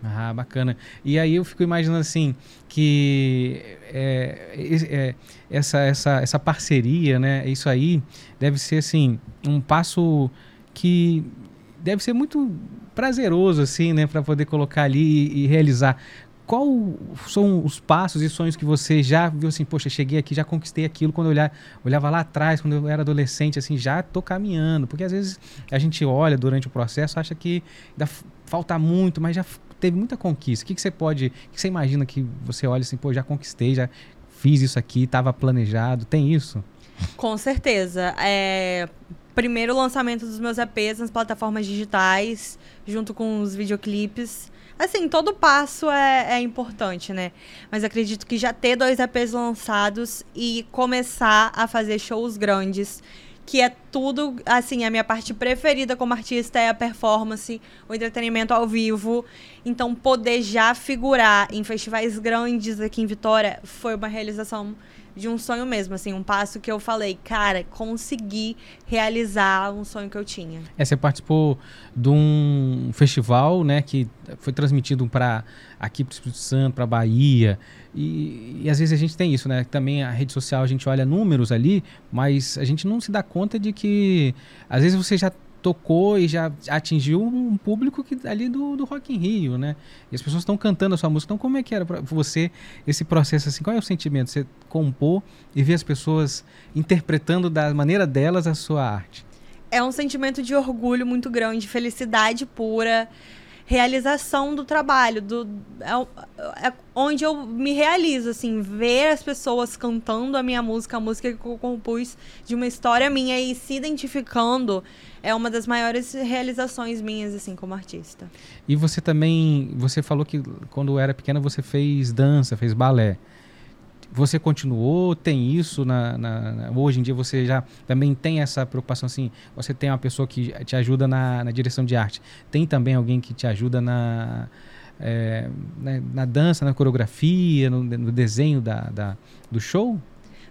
Ah, bacana. E aí eu fico imaginando assim que é, é, essa, essa, essa parceria, né? Isso aí deve ser assim um passo que deve ser muito prazeroso assim, né? Para poder colocar ali e, e realizar qual são os passos e sonhos que você já viu assim, poxa, cheguei aqui, já conquistei aquilo quando eu olhar, olhava lá atrás, quando eu era adolescente, assim, já tô caminhando, porque às vezes a gente olha durante o processo, acha que ainda falta muito, mas já teve muita conquista. O que, que você pode, o que você imagina que você olha assim, pô, já conquistei, já fiz isso aqui, estava planejado, tem isso? Com certeza. É, primeiro lançamento dos meus EPs nas plataformas digitais, junto com os videoclipes. Assim, todo passo é, é, importante, né? Mas acredito que já ter dois EPs lançados e começar a fazer shows grandes, que é tudo, assim, a minha parte preferida como artista é a performance, o entretenimento ao vivo. Então, poder já figurar em festivais grandes aqui em Vitória foi uma realização de um sonho mesmo, assim, um passo que eu falei, cara, consegui realizar um sonho que eu tinha. É, você participou de um festival, né, que foi transmitido para aqui para o Espírito Santo, para Bahia, e, e, às vezes a gente tem isso, né? Também a rede social a gente olha números ali, mas a gente não se dá conta de que às vezes você já tocou e já atingiu um público que ali do, do Rock in Rio, né? E as pessoas estão cantando a sua música. Então, como é que era para você esse processo assim? Qual é o sentimento? Você compor e ver as pessoas interpretando da maneira delas a sua arte? É um sentimento de orgulho muito grande, felicidade pura realização do trabalho, do, é, é, onde eu me realizo, assim, ver as pessoas cantando a minha música, a música que eu compus de uma história minha e se identificando é uma das maiores realizações minhas, assim, como artista. E você também, você falou que quando era pequena você fez dança, fez balé. Você continuou? Tem isso na, na, na, hoje em dia? Você já também tem essa preocupação assim? Você tem uma pessoa que te ajuda na, na direção de arte? Tem também alguém que te ajuda na, é, na, dança, na coreografia, no, no desenho da, da, do show?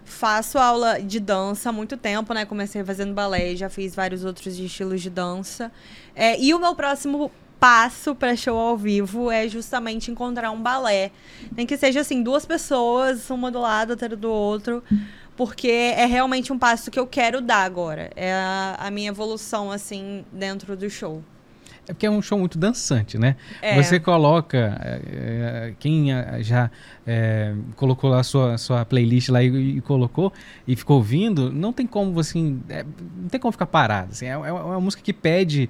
Faço aula de dança há muito tempo, né? Comecei fazendo balé, já fiz vários outros estilos de dança. É, e o meu próximo passo para show ao vivo é justamente encontrar um balé. Nem que seja assim, duas pessoas, uma do lado, outra do outro. Porque é realmente um passo que eu quero dar agora. É a, a minha evolução, assim, dentro do show. É porque é um show muito dançante, né? É. Você coloca. É, quem já é, colocou lá a sua, sua playlist lá e, e, colocou e ficou ouvindo, não tem como você. É, não tem como ficar parado. Assim, é, é uma música que pede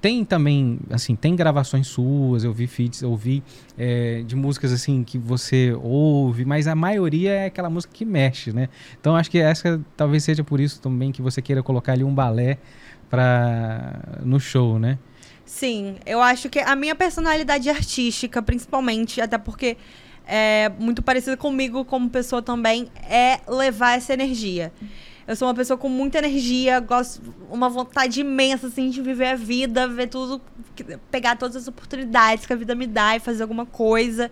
tem também, assim, tem gravações suas, eu vi feats, eu vi é, de músicas, assim, que você ouve, mas a maioria é aquela música que mexe, né? Então acho que essa talvez seja por isso também que você queira colocar ali um balé pra, no show, né? Sim, eu acho que a minha personalidade artística, principalmente, até porque é muito parecida comigo como pessoa também, é levar essa energia. Eu sou uma pessoa com muita energia, gosto uma vontade imensa assim de viver a vida, ver tudo, pegar todas as oportunidades que a vida me dá e fazer alguma coisa.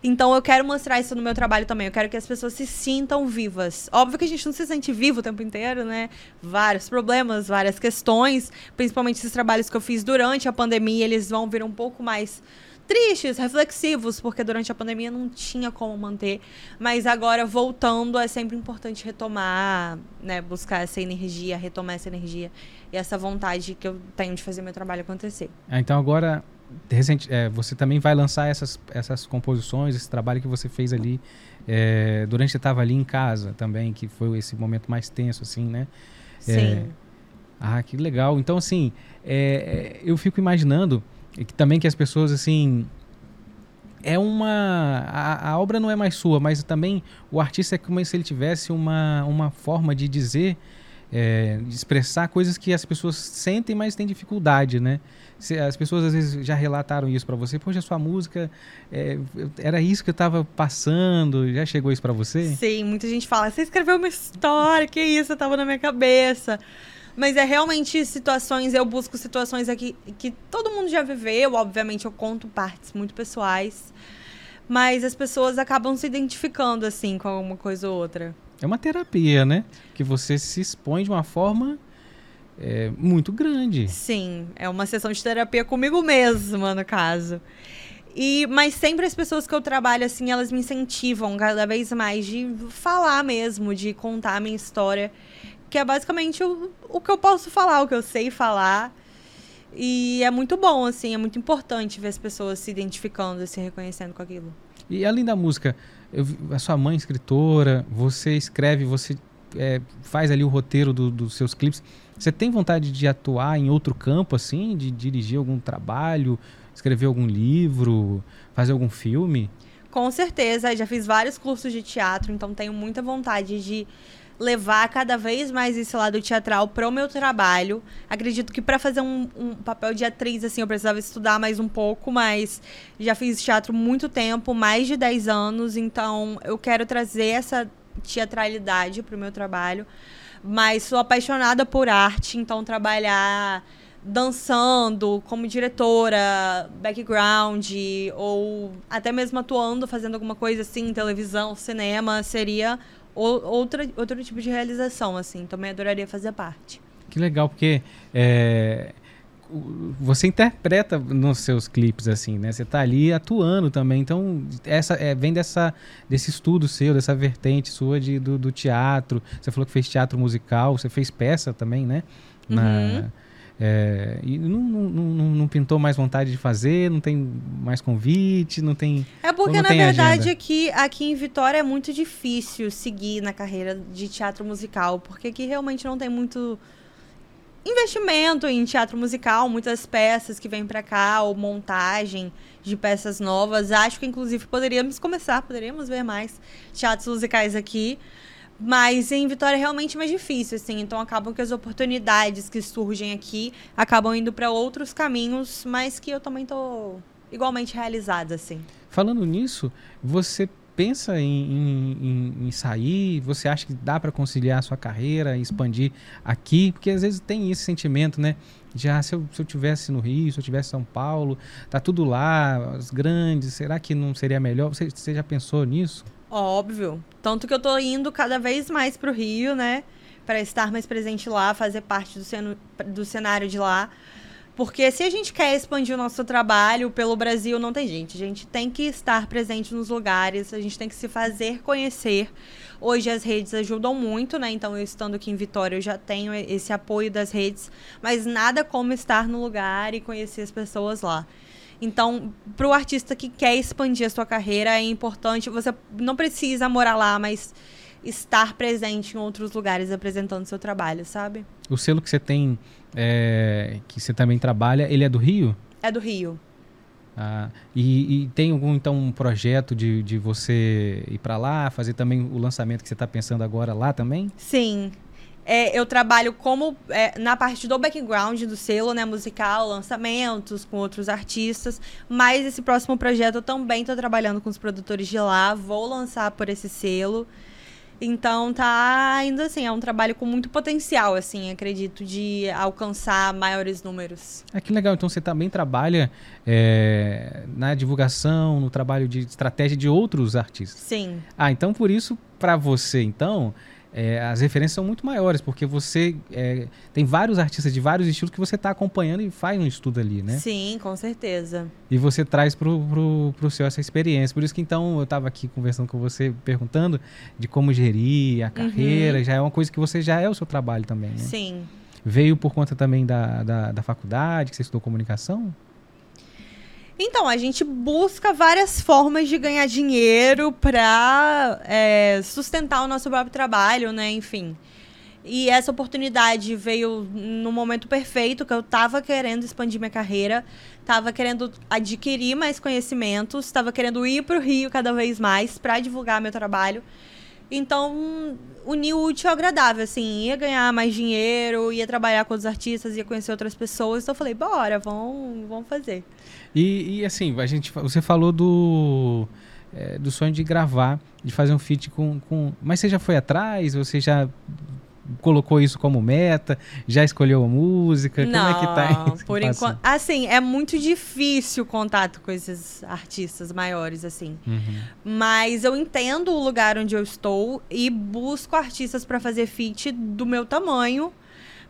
Então eu quero mostrar isso no meu trabalho também. Eu quero que as pessoas se sintam vivas. Óbvio que a gente não se sente vivo o tempo inteiro, né? Vários problemas, várias questões, principalmente esses trabalhos que eu fiz durante a pandemia, eles vão vir um pouco mais tristes, reflexivos, porque durante a pandemia não tinha como manter. Mas agora, voltando, é sempre importante retomar, né? Buscar essa energia, retomar essa energia e essa vontade que eu tenho de fazer meu trabalho acontecer. Ah, então agora recente, é, você também vai lançar essas, essas composições, esse trabalho que você fez ali é, durante que você estava ali em casa também, que foi esse momento mais tenso, assim, né? Sim. É, ah, que legal. Então, assim, é, eu fico imaginando que também que as pessoas, assim, é uma. A, a, obra não é mais sua, mas também o artista é como se ele tivesse uma, uma forma de dizer, é, expressar coisas que as pessoas sentem, mas têm dificuldade, né? As pessoas às vezes já relataram isso para você. Poxa, sua música é, era isso que eu estava passando. Já chegou isso para você? Sim, muita gente fala: você escreveu uma história, que isso? Estava na minha cabeça. Mas é realmente situações, eu busco situações aqui que todo mundo já viveu. Obviamente, eu conto partes muito pessoais. Mas as pessoas acabam se identificando, assim, com alguma coisa ou outra. É uma terapia, né? Que você se expõe de uma forma é, muito grande. Sim, é uma sessão de terapia comigo mesma, no caso. E, mas sempre as pessoas que eu trabalho, assim, elas me incentivam cada vez mais de falar mesmo, de contar a minha história que é basicamente o, o que eu posso falar, o que eu sei falar. E é muito bom, assim, é muito importante ver as pessoas se identificando, se reconhecendo com aquilo. E além da música, eu, a sua mãe é escritora, você escreve, você é, faz ali o roteiro do, dos seus clipes. Você tem vontade de atuar em outro campo, assim, de dirigir algum trabalho, escrever algum livro, fazer algum filme? Com certeza, já fiz vários cursos de teatro, então tenho muita vontade de levar cada vez mais esse lado teatral para o meu trabalho. Acredito que para fazer um, um, papel de atriz, assim, eu precisava estudar mais um pouco, mas já fiz teatro muito tempo, mais de 10 anos, então eu quero trazer essa teatralidade para o meu trabalho. Mas sou apaixonada por arte, então trabalhar dançando como diretora, background, ou até mesmo atuando, fazendo alguma coisa assim, televisão, cinema, seria outra, outro tipo de realização, assim. Também adoraria fazer parte. Que legal, porque é, você interpreta nos seus clipes, assim, né? Você está ali atuando também. Então, essa é, vem dessa, desse estudo seu, dessa vertente sua de, do, do teatro. Você falou que fez teatro musical, você fez peça também, né? Na, uhum é, e não, não, não, pintou mais vontade de fazer, não tem mais convite, não tem. É porque, na verdade, aqui, aqui em Vitória é muito difícil seguir na carreira de teatro musical, porque aqui realmente não tem muito investimento em teatro musical, muitas peças que vêm para cá, ou montagem de peças novas. Acho que, inclusive, poderíamos começar, poderíamos ver mais teatros musicais aqui. Mas em Vitória é realmente mais difícil, assim. Então acabam que as oportunidades que surgem aqui acabam indo para outros caminhos, mas que eu também tô igualmente realizada, assim. Falando nisso, você pensa em, em, em, sair? Você acha que dá para conciliar a sua carreira, expandir aqui? Porque às vezes tem esse sentimento, né? Já se eu, se eu tivesse no Rio, se eu tivesse em São Paulo, tá tudo lá, as grandes, será que não seria melhor? Você, você já pensou nisso? Óbvio. Tanto que eu tô indo cada vez mais pro Rio, né? Para estar mais presente lá, fazer parte do, do cenário de lá. Porque se a gente quer expandir o nosso trabalho pelo Brasil, não tem gente. A gente tem que estar presente nos lugares, a gente tem que se fazer conhecer. Hoje as redes ajudam muito, né? Então, eu estando aqui em Vitória, eu já tenho esse apoio das redes, mas nada como estar no lugar e conhecer as pessoas lá. Então, para o artista que quer expandir a sua carreira, é importante. Você não precisa morar lá, mas estar presente em outros lugares apresentando seu trabalho, sabe? O selo que você tem, é, que você também trabalha, ele é do Rio? É do Rio. Ah, e, e, tem algum então um projeto de, de você ir para lá, fazer também o lançamento que você está pensando agora lá também? Sim, é, eu trabalho como é, na parte do background do selo, né, musical, lançamentos com outros artistas. Mas esse próximo projeto eu também estou trabalhando com os produtores de lá, vou lançar por esse selo. Então tá ainda assim, é um trabalho com muito potencial, assim, acredito, de alcançar maiores números. É que legal, então você também trabalha é, na divulgação, no trabalho de estratégia de outros artistas. Sim. Ah, então por isso, para você, então, é, as referências são muito maiores, porque você é, tem vários artistas de vários estilos que você está acompanhando e faz um estudo ali, né? Sim, com certeza. E você traz para o seu essa experiência. Por isso que então eu estava aqui conversando com você, perguntando de como gerir a carreira, uhum. já é uma coisa que você já é o seu trabalho também, né? Sim. Veio por conta também da, da, da faculdade, que você estudou comunicação? Então, a gente busca várias formas de ganhar dinheiro para é, sustentar o nosso próprio trabalho, né? Enfim. E essa oportunidade veio no momento perfeito, que eu estava querendo expandir minha carreira, estava querendo adquirir mais conhecimentos, estava querendo ir para o Rio cada vez mais para divulgar meu trabalho. Então, unir o útil ao agradável, assim, ia ganhar mais dinheiro, ia trabalhar com outros artistas, ia conhecer outras pessoas. Então eu falei, bora, vamos, vamos fazer. E, e assim, a gente, você falou do, é, do sonho de gravar, de fazer um feat com, com. Mas você já foi atrás? Você já colocou isso como meta? Já escolheu a música? Não, Como é que tá? Por enquanto, assim, é muito difícil o contato com esses artistas maiores, assim. Uhum. Mas eu entendo o lugar onde eu estou e busco artistas para fazer feat do meu tamanho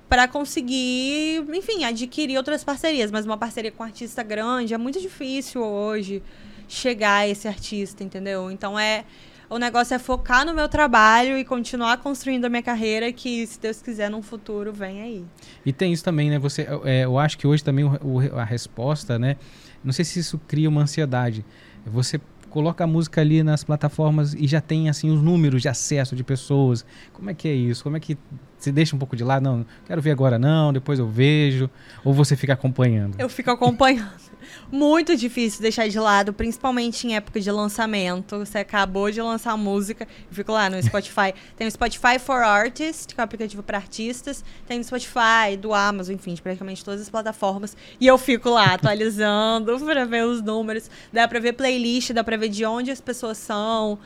para conseguir, enfim, adquirir outras parcerias. Mas uma parceria com um artista grande é muito difícil hoje chegar a esse artista, entendeu? Então é o negócio é focar no meu trabalho e continuar construindo a minha carreira, que se Deus quiser, num futuro, vem aí. E tem isso também, né? Você, é, eu acho que hoje também o, o, a resposta, né? Não sei se isso cria uma ansiedade. Você coloca a música ali nas plataformas e já tem assim os números de acesso de pessoas. Como é que é isso? Como é que você deixa um pouco de lado? Não, quero ver agora não, depois eu vejo. Ou você fica acompanhando? Eu fico acompanhando. Muito difícil deixar de lado, principalmente em época de lançamento. Você acabou de lançar música, eu fico lá no Spotify. tem o Spotify for Artists, que é um aplicativo para artistas. Tem o Spotify, do Amazon, enfim, de praticamente todas as plataformas. E eu fico lá atualizando para ver os números. Dá para ver playlist, dá para ver de onde as pessoas são.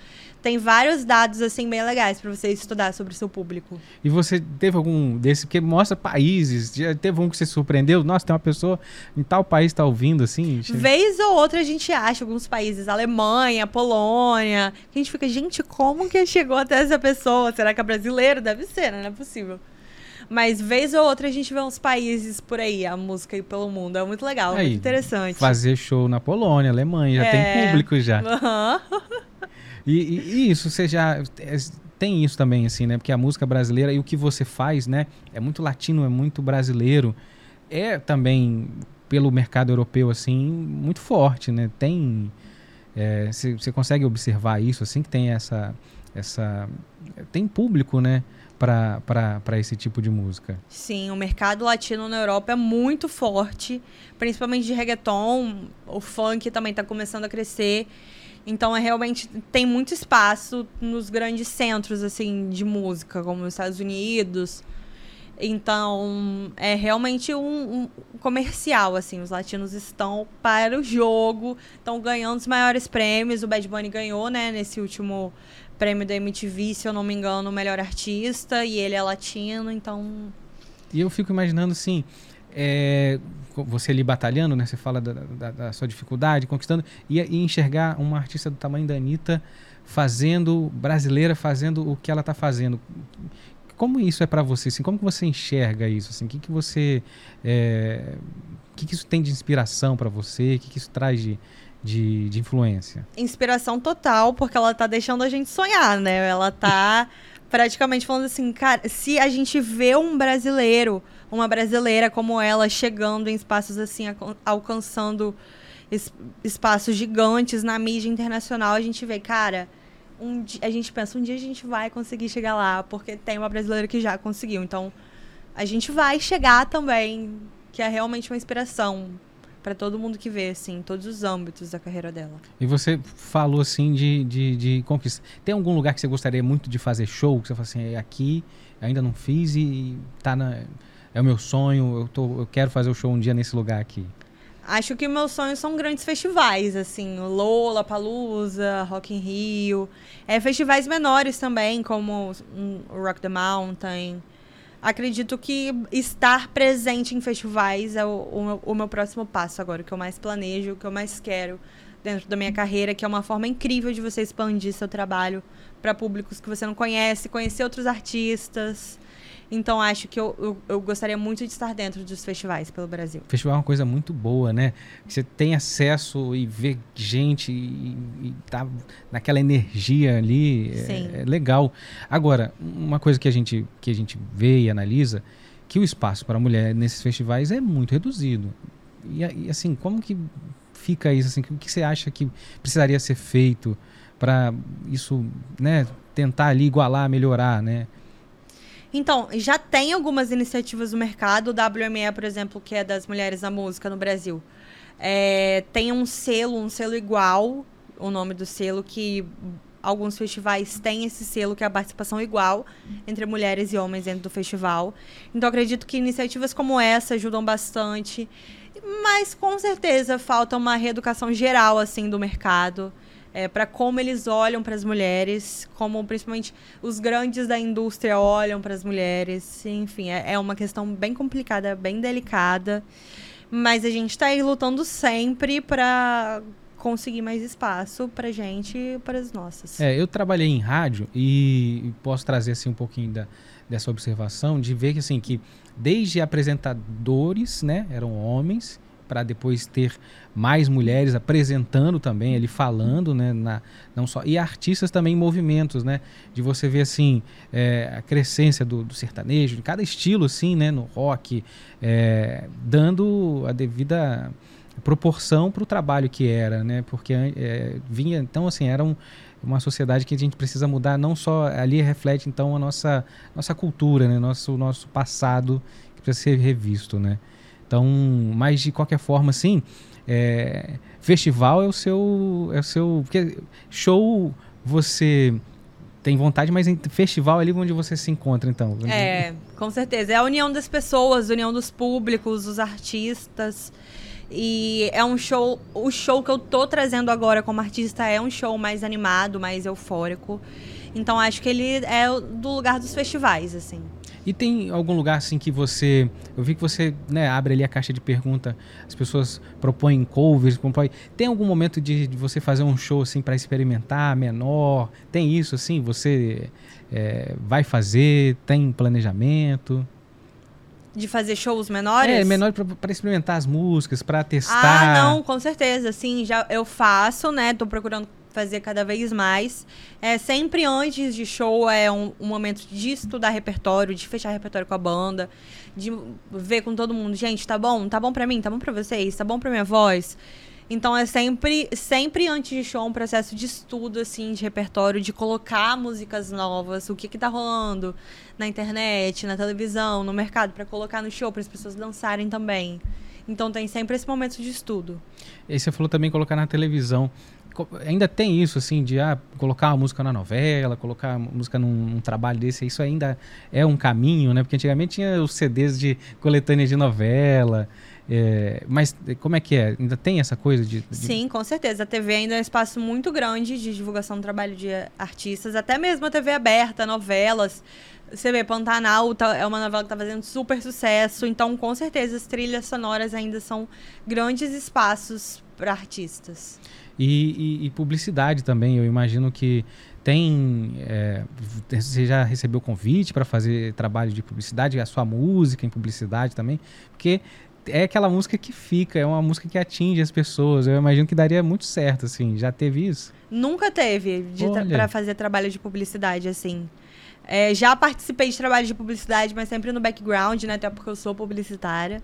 Tem vários dados, assim, bem legais para você estudar sobre o seu público. E você teve algum desse, porque mostra países, já teve um que você surpreendeu? Nossa, tem uma pessoa em tal país está ouvindo, assim? Vez ou outra a gente acha alguns países, Alemanha, Polônia, que a gente fica, gente, como que chegou até essa pessoa? Será que é brasileiro? Deve ser, né? Não é possível. Mas vez ou outra a gente vê uns países por aí, a música aí pelo mundo. É muito legal, aí, muito interessante. Fazer show na Polônia, Alemanha, já é... tem público já. Uhum. E, e, isso, você já é, tem isso também, assim, né? Porque a música brasileira e o que você faz, né? É muito latino, é muito brasileiro. É também, pelo mercado europeu, assim, muito forte, né? Tem... Você é, consegue observar isso, assim, que tem essa... essa tem público, né? para esse tipo de música. Sim, o mercado latino na Europa é muito forte, principalmente de reggaeton. O funk também está começando a crescer. Então é realmente tem muito espaço nos grandes centros assim de música, como os Estados Unidos. Então é realmente um, um comercial assim. Os latinos estão para o jogo, estão ganhando os maiores prêmios. O Bad Bunny ganhou, né, nesse último prêmio da MTV, se eu não me engano, o melhor artista e ele é latino, então. E eu fico imaginando assim, é, você ali batalhando, né? Você fala da, da, da sua dificuldade, conquistando, e, e, enxergar uma artista do tamanho da Anitta fazendo, brasileira, fazendo o que ela está fazendo. Como isso é para você? Assim, como que você enxerga isso? Assim, o que, que você... É, que, que isso tem de inspiração para você? O que, que isso traz de, de, de, influência? Inspiração total, porque ela tá deixando a gente sonhar, né? Ela tá praticamente falando assim, cara, se a gente vê um brasileiro uma brasileira como ela chegando em espaços assim, alcançando es espaços gigantes na mídia internacional, a gente vê, cara, um a gente pensa, um dia a gente vai conseguir chegar lá, porque tem uma brasileira que já conseguiu. Então, a gente vai chegar também, que é realmente uma inspiração para todo mundo que vê, assim, em todos os âmbitos da carreira dela. E você falou, assim, de, de, de conquista. Tem algum lugar que você gostaria muito de fazer show? Que você fala assim, é aqui, ainda não fiz e tá na é o meu sonho, eu, tô, eu quero fazer o show um dia nesse lugar aqui? Acho que meus sonhos são grandes festivais, assim, Lola, Palusa, Rock in Rio. É, festivais menores também, como o Rock the Mountain. Acredito que estar presente em festivais é o, o, o meu próximo passo agora, o que eu mais planejo, o que eu mais quero dentro da minha carreira, que é uma forma incrível de você expandir seu trabalho para públicos que você não conhece, conhecer outros artistas. Então acho que eu, eu, eu, gostaria muito de estar dentro dos festivais pelo Brasil. Festival é uma coisa muito boa, né? Você tem acesso e vê gente e, e tá naquela energia ali. É, Sim. É, é legal. Agora, uma coisa que a gente, que a gente vê e analisa, que o espaço para a mulher nesses festivais é muito reduzido. E, e assim, como que fica isso? Assim, o que você acha que precisaria ser feito para isso, né, tentar ali igualar, melhorar, né? Então, já tem algumas iniciativas no mercado. O WME, por exemplo, que é das mulheres na música no Brasil, é, tem um selo, um selo igual, o nome do selo, que alguns festivais têm esse selo, que é a participação igual entre mulheres e homens dentro do festival. Então, acredito que iniciativas como essa ajudam bastante. Mas, com certeza, falta uma reeducação geral, assim, do mercado é, para como eles olham para as mulheres, como principalmente os grandes da indústria olham para as mulheres. Enfim, é, é, uma questão bem complicada, bem delicada. Mas a gente está aí lutando sempre para conseguir mais espaço para gente e para as nossas. É, eu trabalhei em rádio e posso trazer assim um pouquinho da, dessa observação de ver que assim que desde apresentadores, né, eram homens para depois ter mais mulheres apresentando também, ali falando, né, na, não só e artistas também em movimentos, né, de você ver assim é, a crescência do, do, sertanejo, de cada estilo assim, né, no rock, é, dando a devida proporção para o trabalho que era, né, porque é, vinha então assim era um, uma sociedade que a gente precisa mudar não só ali reflete então a nossa nossa cultura, né, nosso nosso passado que precisa ser revisto, né. Então, mas de qualquer forma, assim, é, festival é o seu, é o seu, porque show você tem vontade, mas festival é ali onde você se encontra, então. É, com certeza. É a união das pessoas, a união dos públicos, dos artistas. E é um show. O show que eu tô trazendo agora como artista é um show mais animado, mais eufórico. Então acho que ele é do lugar dos festivais, assim. E tem algum lugar assim que você. Eu vi que você né, abre ali a caixa de pergunta, as pessoas propõem covers, propõem. Tem algum momento de, de você fazer um show assim para experimentar, menor? Tem isso assim? Você é, vai fazer? Tem planejamento? De fazer shows menores? É, menor para experimentar as músicas, para testar. Ah, não, com certeza. Sim, já eu faço, né? Tô procurando fazer cada vez mais. É, sempre antes de show é um, um, momento de estudar repertório, de fechar repertório com a banda, de ver com todo mundo, gente, tá bom? Tá bom pra mim? Tá bom pra vocês? Tá bom pra minha voz? Então é sempre, sempre antes de show um processo de estudo, assim, de repertório, de colocar músicas novas, o que que tá rolando na internet, na televisão, no mercado, para colocar no show, para as pessoas dançarem também. Então tem sempre esse momento de estudo. E você falou também colocar na televisão ainda tem isso, assim, de ah, colocar a música na novela, colocar música num, num, trabalho desse, isso ainda é um caminho, né? Porque antigamente tinha os CDs de coletânea de novela. É, mas como é que é? Ainda tem essa coisa de, de, Sim, com certeza. A TV ainda é um espaço muito grande de divulgação do trabalho de artistas, até mesmo a TV aberta, novelas. Você vê, Pantanal tá, é uma novela que está fazendo super sucesso, então com certeza as trilhas sonoras ainda são grandes espaços para artistas. E, e, e, publicidade também, eu imagino que tem. É, você já recebeu convite para fazer trabalho de publicidade, a sua música em publicidade também? Porque é aquela música que fica, é uma música que atinge as pessoas. Eu imagino que daria muito certo, assim. Já teve isso? Nunca teve para fazer trabalho de publicidade, assim. É, já participei de trabalho de publicidade, mas sempre no background, né? Até porque eu sou publicitária.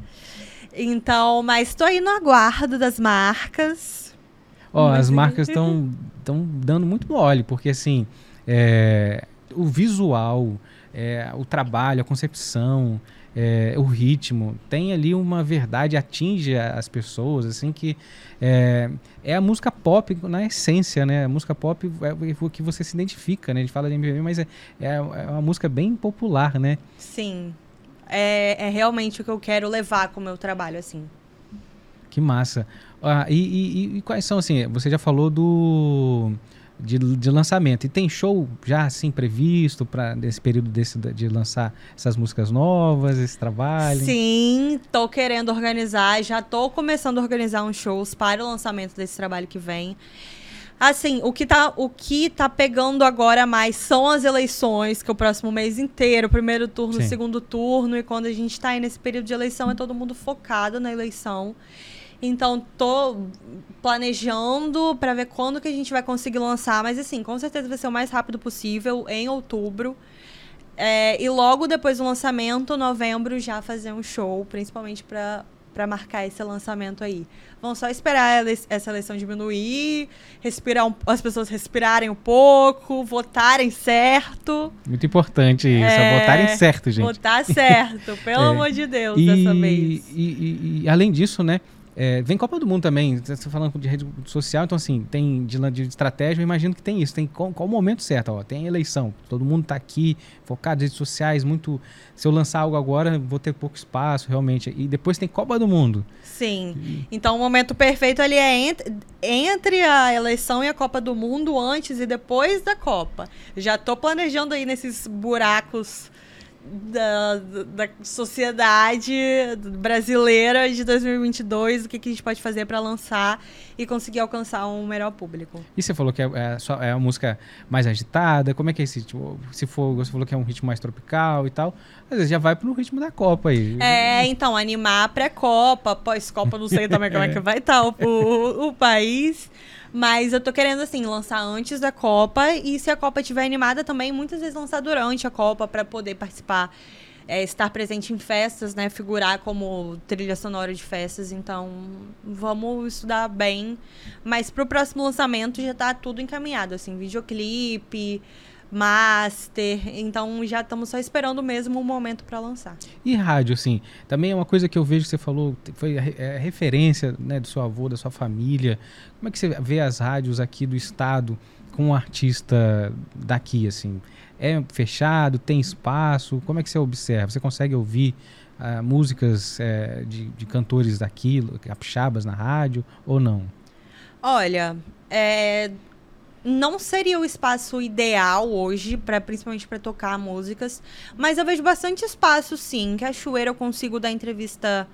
Então, mas estou aí no aguardo das marcas Ó, as marcas estão dando muito mole, porque assim, é, o visual, é, o trabalho, a concepção, é, o ritmo, tem ali uma verdade, atinge as pessoas, assim, que é, é a música pop na essência, né? A música pop é o que você se identifica, né? A gente fala de MPB, mas é, é, é uma música bem popular, né? Sim. É, é realmente o que eu quero levar com o meu trabalho, assim. Que massa. Ah, e, e, e, quais são, assim, você já falou do de, de lançamento. E tem show já, assim, previsto para nesse período desse, de lançar essas músicas novas, esse trabalho? Sim, tô querendo organizar, já tô começando a organizar uns shows para o lançamento desse trabalho que vem. Assim, o que tá, o que tá pegando agora mais são as eleições, que é o próximo mês inteiro, primeiro turno, Sim. segundo turno, e quando a gente está aí nesse período de eleição, é todo mundo focado na eleição. Então, tô planejando para ver quando que a gente vai conseguir lançar, mas assim, com certeza vai ser o mais rápido possível, em outubro. É, e logo depois do lançamento, novembro, já fazer um show, principalmente para para marcar esse lançamento aí. Vão só esperar essa eleição diminuir, respirar um, as pessoas respirarem um pouco, votarem certo. Muito importante isso, é, votarem certo, gente. Votar certo, pelo é. amor de Deus, e, dessa vez. E, e, e além disso, né? É, vem Copa do Mundo também, você tá falando de rede social, então assim, tem de, de estratégia, eu imagino que tem isso, tem qual, qual o momento certo, ó, tem eleição, todo mundo está aqui, focado em redes sociais, muito, se eu lançar algo agora, vou ter pouco espaço, realmente, e depois tem Copa do Mundo. Sim, e... então o momento perfeito ali é entre, entre a eleição e a Copa do Mundo, antes e depois da Copa. Já estou planejando aí nesses buracos da, da sociedade brasileira de 2022, o que, que a gente pode fazer para lançar e conseguir alcançar um melhor público. E você falou que é, é, só, é uma música mais agitada, como é que é esse tipo? Se for, você falou que é um ritmo mais tropical e tal, às vezes já vai pro ritmo da Copa aí. É, então, animar pré-Copa, pós-Copa, não sei também como é que vai estar o, o, o país. Mas eu tô querendo, assim, lançar antes da Copa. E se a Copa estiver animada também, muitas vezes lançar durante a Copa para poder participar. É, estar presente em festas, né? Figurar como trilha sonora de festas. Então, vamos estudar bem. Mas pro próximo lançamento já tá tudo encaminhado, assim, videoclipe, master. Então já estamos só esperando mesmo o momento para lançar. E rádio, assim, também é uma coisa que eu vejo que você falou, foi a, é, referência né, do seu avô, da sua família. Como é que você vê as rádios aqui do estado com um artista daqui, assim? É fechado, tem espaço? Como é que você observa? Você consegue ouvir uh, músicas uh, de, de cantores daqui, capixabas na rádio ou não? Olha, é, não seria o espaço ideal hoje, para principalmente para tocar músicas, mas eu vejo bastante espaço sim. Cachoeira eu consigo dar entrevista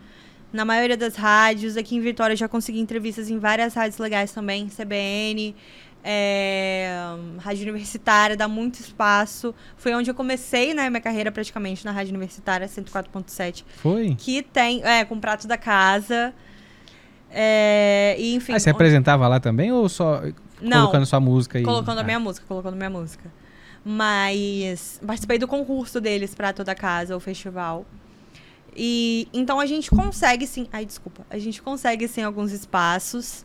na maioria das rádios. Aqui em Vitória já consegui entrevistas em várias rádios legais também, CBN, é, rádio universitária, dá muito espaço. Foi onde eu comecei, né, minha carreira praticamente na rádio universitária 104.7. Foi? Que tem, é, com prato da casa. É, e, enfim. Ah, você onde... apresentava lá também ou só não, colocando sua música aí? Colocando ah. a minha música, colocando minha música. Mas participei do concurso deles para toda a casa, o festival. E então a gente consegue sim. Ai, desculpa. A gente consegue sim alguns espaços.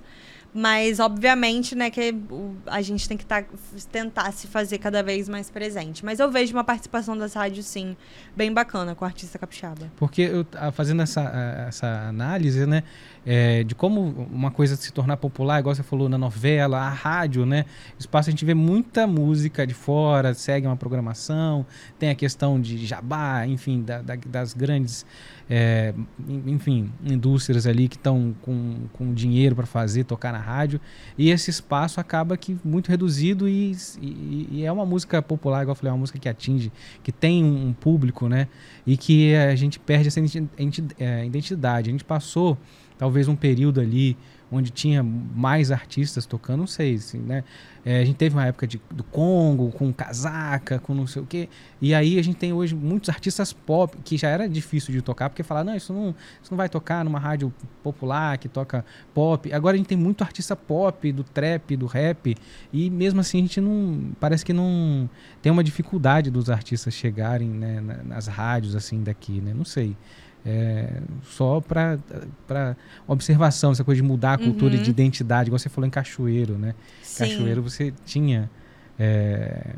Mas, obviamente, né, que a gente tem que tá, tentar se fazer cada vez mais presente. Mas eu vejo uma participação das rádios, sim, bem bacana com o artista capixaba. Porque eu, fazendo essa, essa análise, né, é, de como uma coisa se tornar popular, igual você falou na novela, a rádio, né, espaço a gente vê muita música de fora, segue uma programação, tem a questão de jabá, enfim, da, da, das grandes é, enfim, indústrias ali que estão com, com dinheiro para fazer, tocar na rádio. E esse espaço acaba que muito reduzido e, e, e, é uma música popular, igual eu falei, é uma música que atinge, que tem um público, né? E que a gente perde essa é, identidade. A gente passou talvez um período ali onde tinha mais artistas tocando, não sei, assim, né? É, a gente teve uma época de, do Congo, com casaca, com não sei o quê. E aí a gente tem hoje muitos artistas pop, que já era difícil de tocar, porque falar, não, isso não, isso não vai tocar numa rádio popular que toca pop. Agora a gente tem muito artista pop, do trap, do rap, e mesmo assim a gente não. Parece que não. Tem uma dificuldade dos artistas chegarem né, nas rádios assim daqui, né? Não sei. É, só para observação, essa coisa de mudar a cultura uhum. de identidade, igual você falou em Cachoeiro, né? Sim. Cachoeiro você tinha é,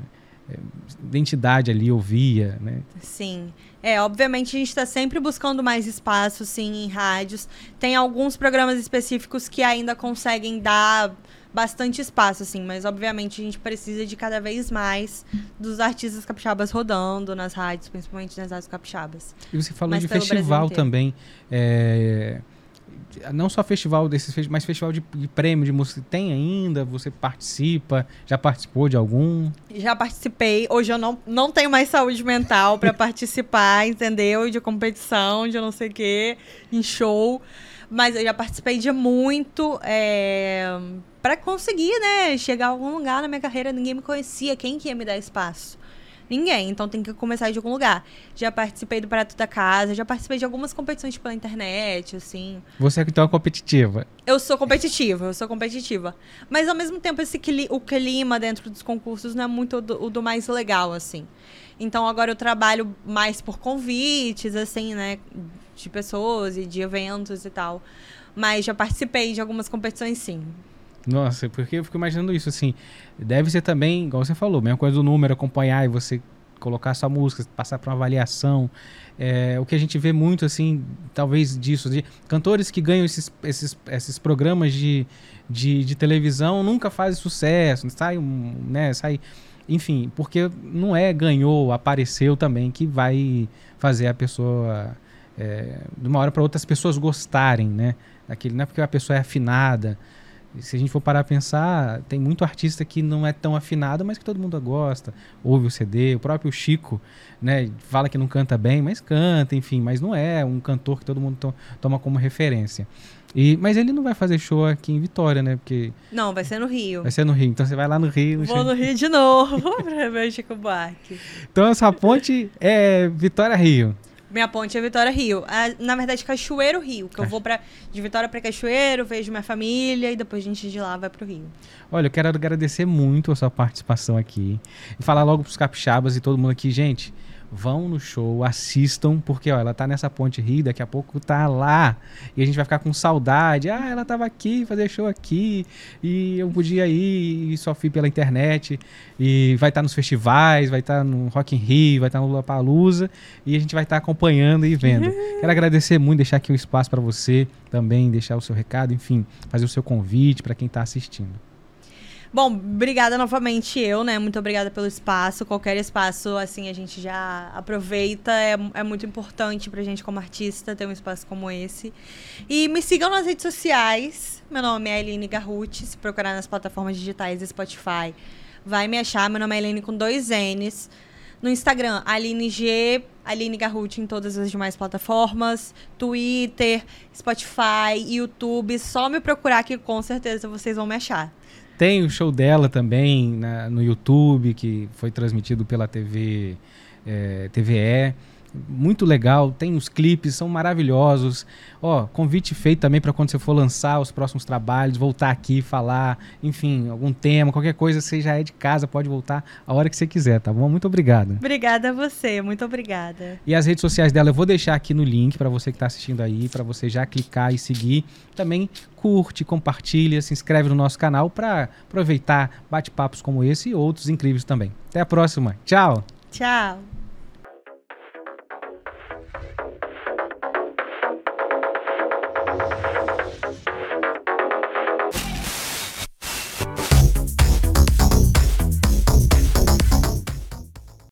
é, identidade ali, ouvia, né? Sim. É, obviamente a gente está sempre buscando mais espaço, sim, em rádios. Tem alguns programas específicos que ainda conseguem dar bastante espaço, assim, mas obviamente a gente precisa de cada vez mais dos artistas capixabas rodando nas rádios, principalmente nas rádios capixabas. E você falou mas de festival também. É, não só festival desses, mas festival de, de, prêmio de música tem ainda? Você participa? Já participou de algum? Já participei. Hoje eu não, não tenho mais saúde mental para participar, entendeu? De competição, de não sei o quê, em show. Mas eu já participei de muito. É, para conseguir, né, chegar a algum lugar na minha carreira, ninguém me conhecia. Quem que ia me dar espaço? Ninguém, então tem que começar de algum lugar. Já participei do Prato da Casa, já participei de algumas competições pela internet, assim. Você é então competitiva? Eu sou competitiva, eu sou competitiva. Mas ao mesmo tempo, esse o clima dentro dos concursos não é muito o do, o do mais legal, assim. Então agora eu trabalho mais por convites, assim, né? de pessoas e de eventos e tal. Mas já participei de algumas competições, sim. Nossa, porque eu fico imaginando isso, assim. Deve ser também, igual você falou, mesma coisa do número, acompanhar e você colocar sua música, passar para uma avaliação. É, o que a gente vê muito, assim, talvez disso, de cantores que ganham esses, esses, esses programas de, de, de televisão nunca fazem sucesso, sai, né, sai, enfim, porque não é ganhou, apareceu também que vai fazer a pessoa é, de uma hora para outra as pessoas gostarem, né? Aquele, não é porque a pessoa é afinada, se a gente for parar a pensar, tem muito artista que não é tão afinado, mas que todo mundo gosta. Ouve o CD, o próprio Chico, né? Fala que não canta bem, mas canta, enfim, mas não é um cantor que todo mundo to toma como referência. E, mas ele não vai fazer show aqui em Vitória, né? Porque. Não, vai ser no Rio. Vai ser no Rio. Então você vai lá no Rio. Vou no Rio de novo pra ver o Chico Buarque. Então essa ponte é Vitória Rio. Minha ponte é Vitória Rio. Ah, na verdade, Cachoeiro Rio. Que eu vou pra, de Vitória para Cachoeiro, vejo minha família e depois a gente de lá vai pro Rio. Olha, eu quero agradecer muito a sua participação aqui. E falar logo pros capixabas e todo mundo aqui, gente vão no show, assistam, porque ó, ela tá nessa ponte Rio, daqui a pouco tá lá. E a gente vai ficar com saudade. Ah, ela tava aqui, fazer show aqui, e eu podia ir e só fui pela internet. E vai estar tá nos festivais, vai estar tá no Rock in Rio, vai estar tá no Lula Palusa, e a gente vai estar tá acompanhando e vendo. Quero agradecer muito, deixar aqui um espaço para você também, deixar o seu recado, enfim, fazer o seu convite para quem está assistindo. Bom, obrigada novamente eu, né? Muito obrigada pelo espaço. Qualquer espaço, assim, a gente já aproveita. É, é muito importante pra gente como artista ter um espaço como esse. E me sigam nas redes sociais. Meu nome é Eline Garruti. Se procurar nas plataformas digitais Spotify, vai me achar. Meu nome é Eline com dois N's. No Instagram, Aline G, Aline Garruti em todas as demais plataformas, Twitter, Spotify, YouTube. Só me procurar que com certeza vocês vão me achar. Tem o show dela também na, no YouTube, que foi transmitido pela TV é, TVE muito legal, tem os clipes, são maravilhosos. Ó, convite feito também para quando você for lançar os próximos trabalhos, voltar aqui, falar, enfim, algum tema, qualquer coisa, você já é de casa, pode voltar a hora que você quiser, tá bom? Muito obrigado. Obrigada a você, muito obrigada. E as redes sociais dela eu vou deixar aqui no link para você que está assistindo aí, para você já clicar e seguir. Também curte, compartilha, se inscreve no nosso canal para aproveitar bate-papos como esse e outros incríveis também. Até a próxima. Tchau. Tchau.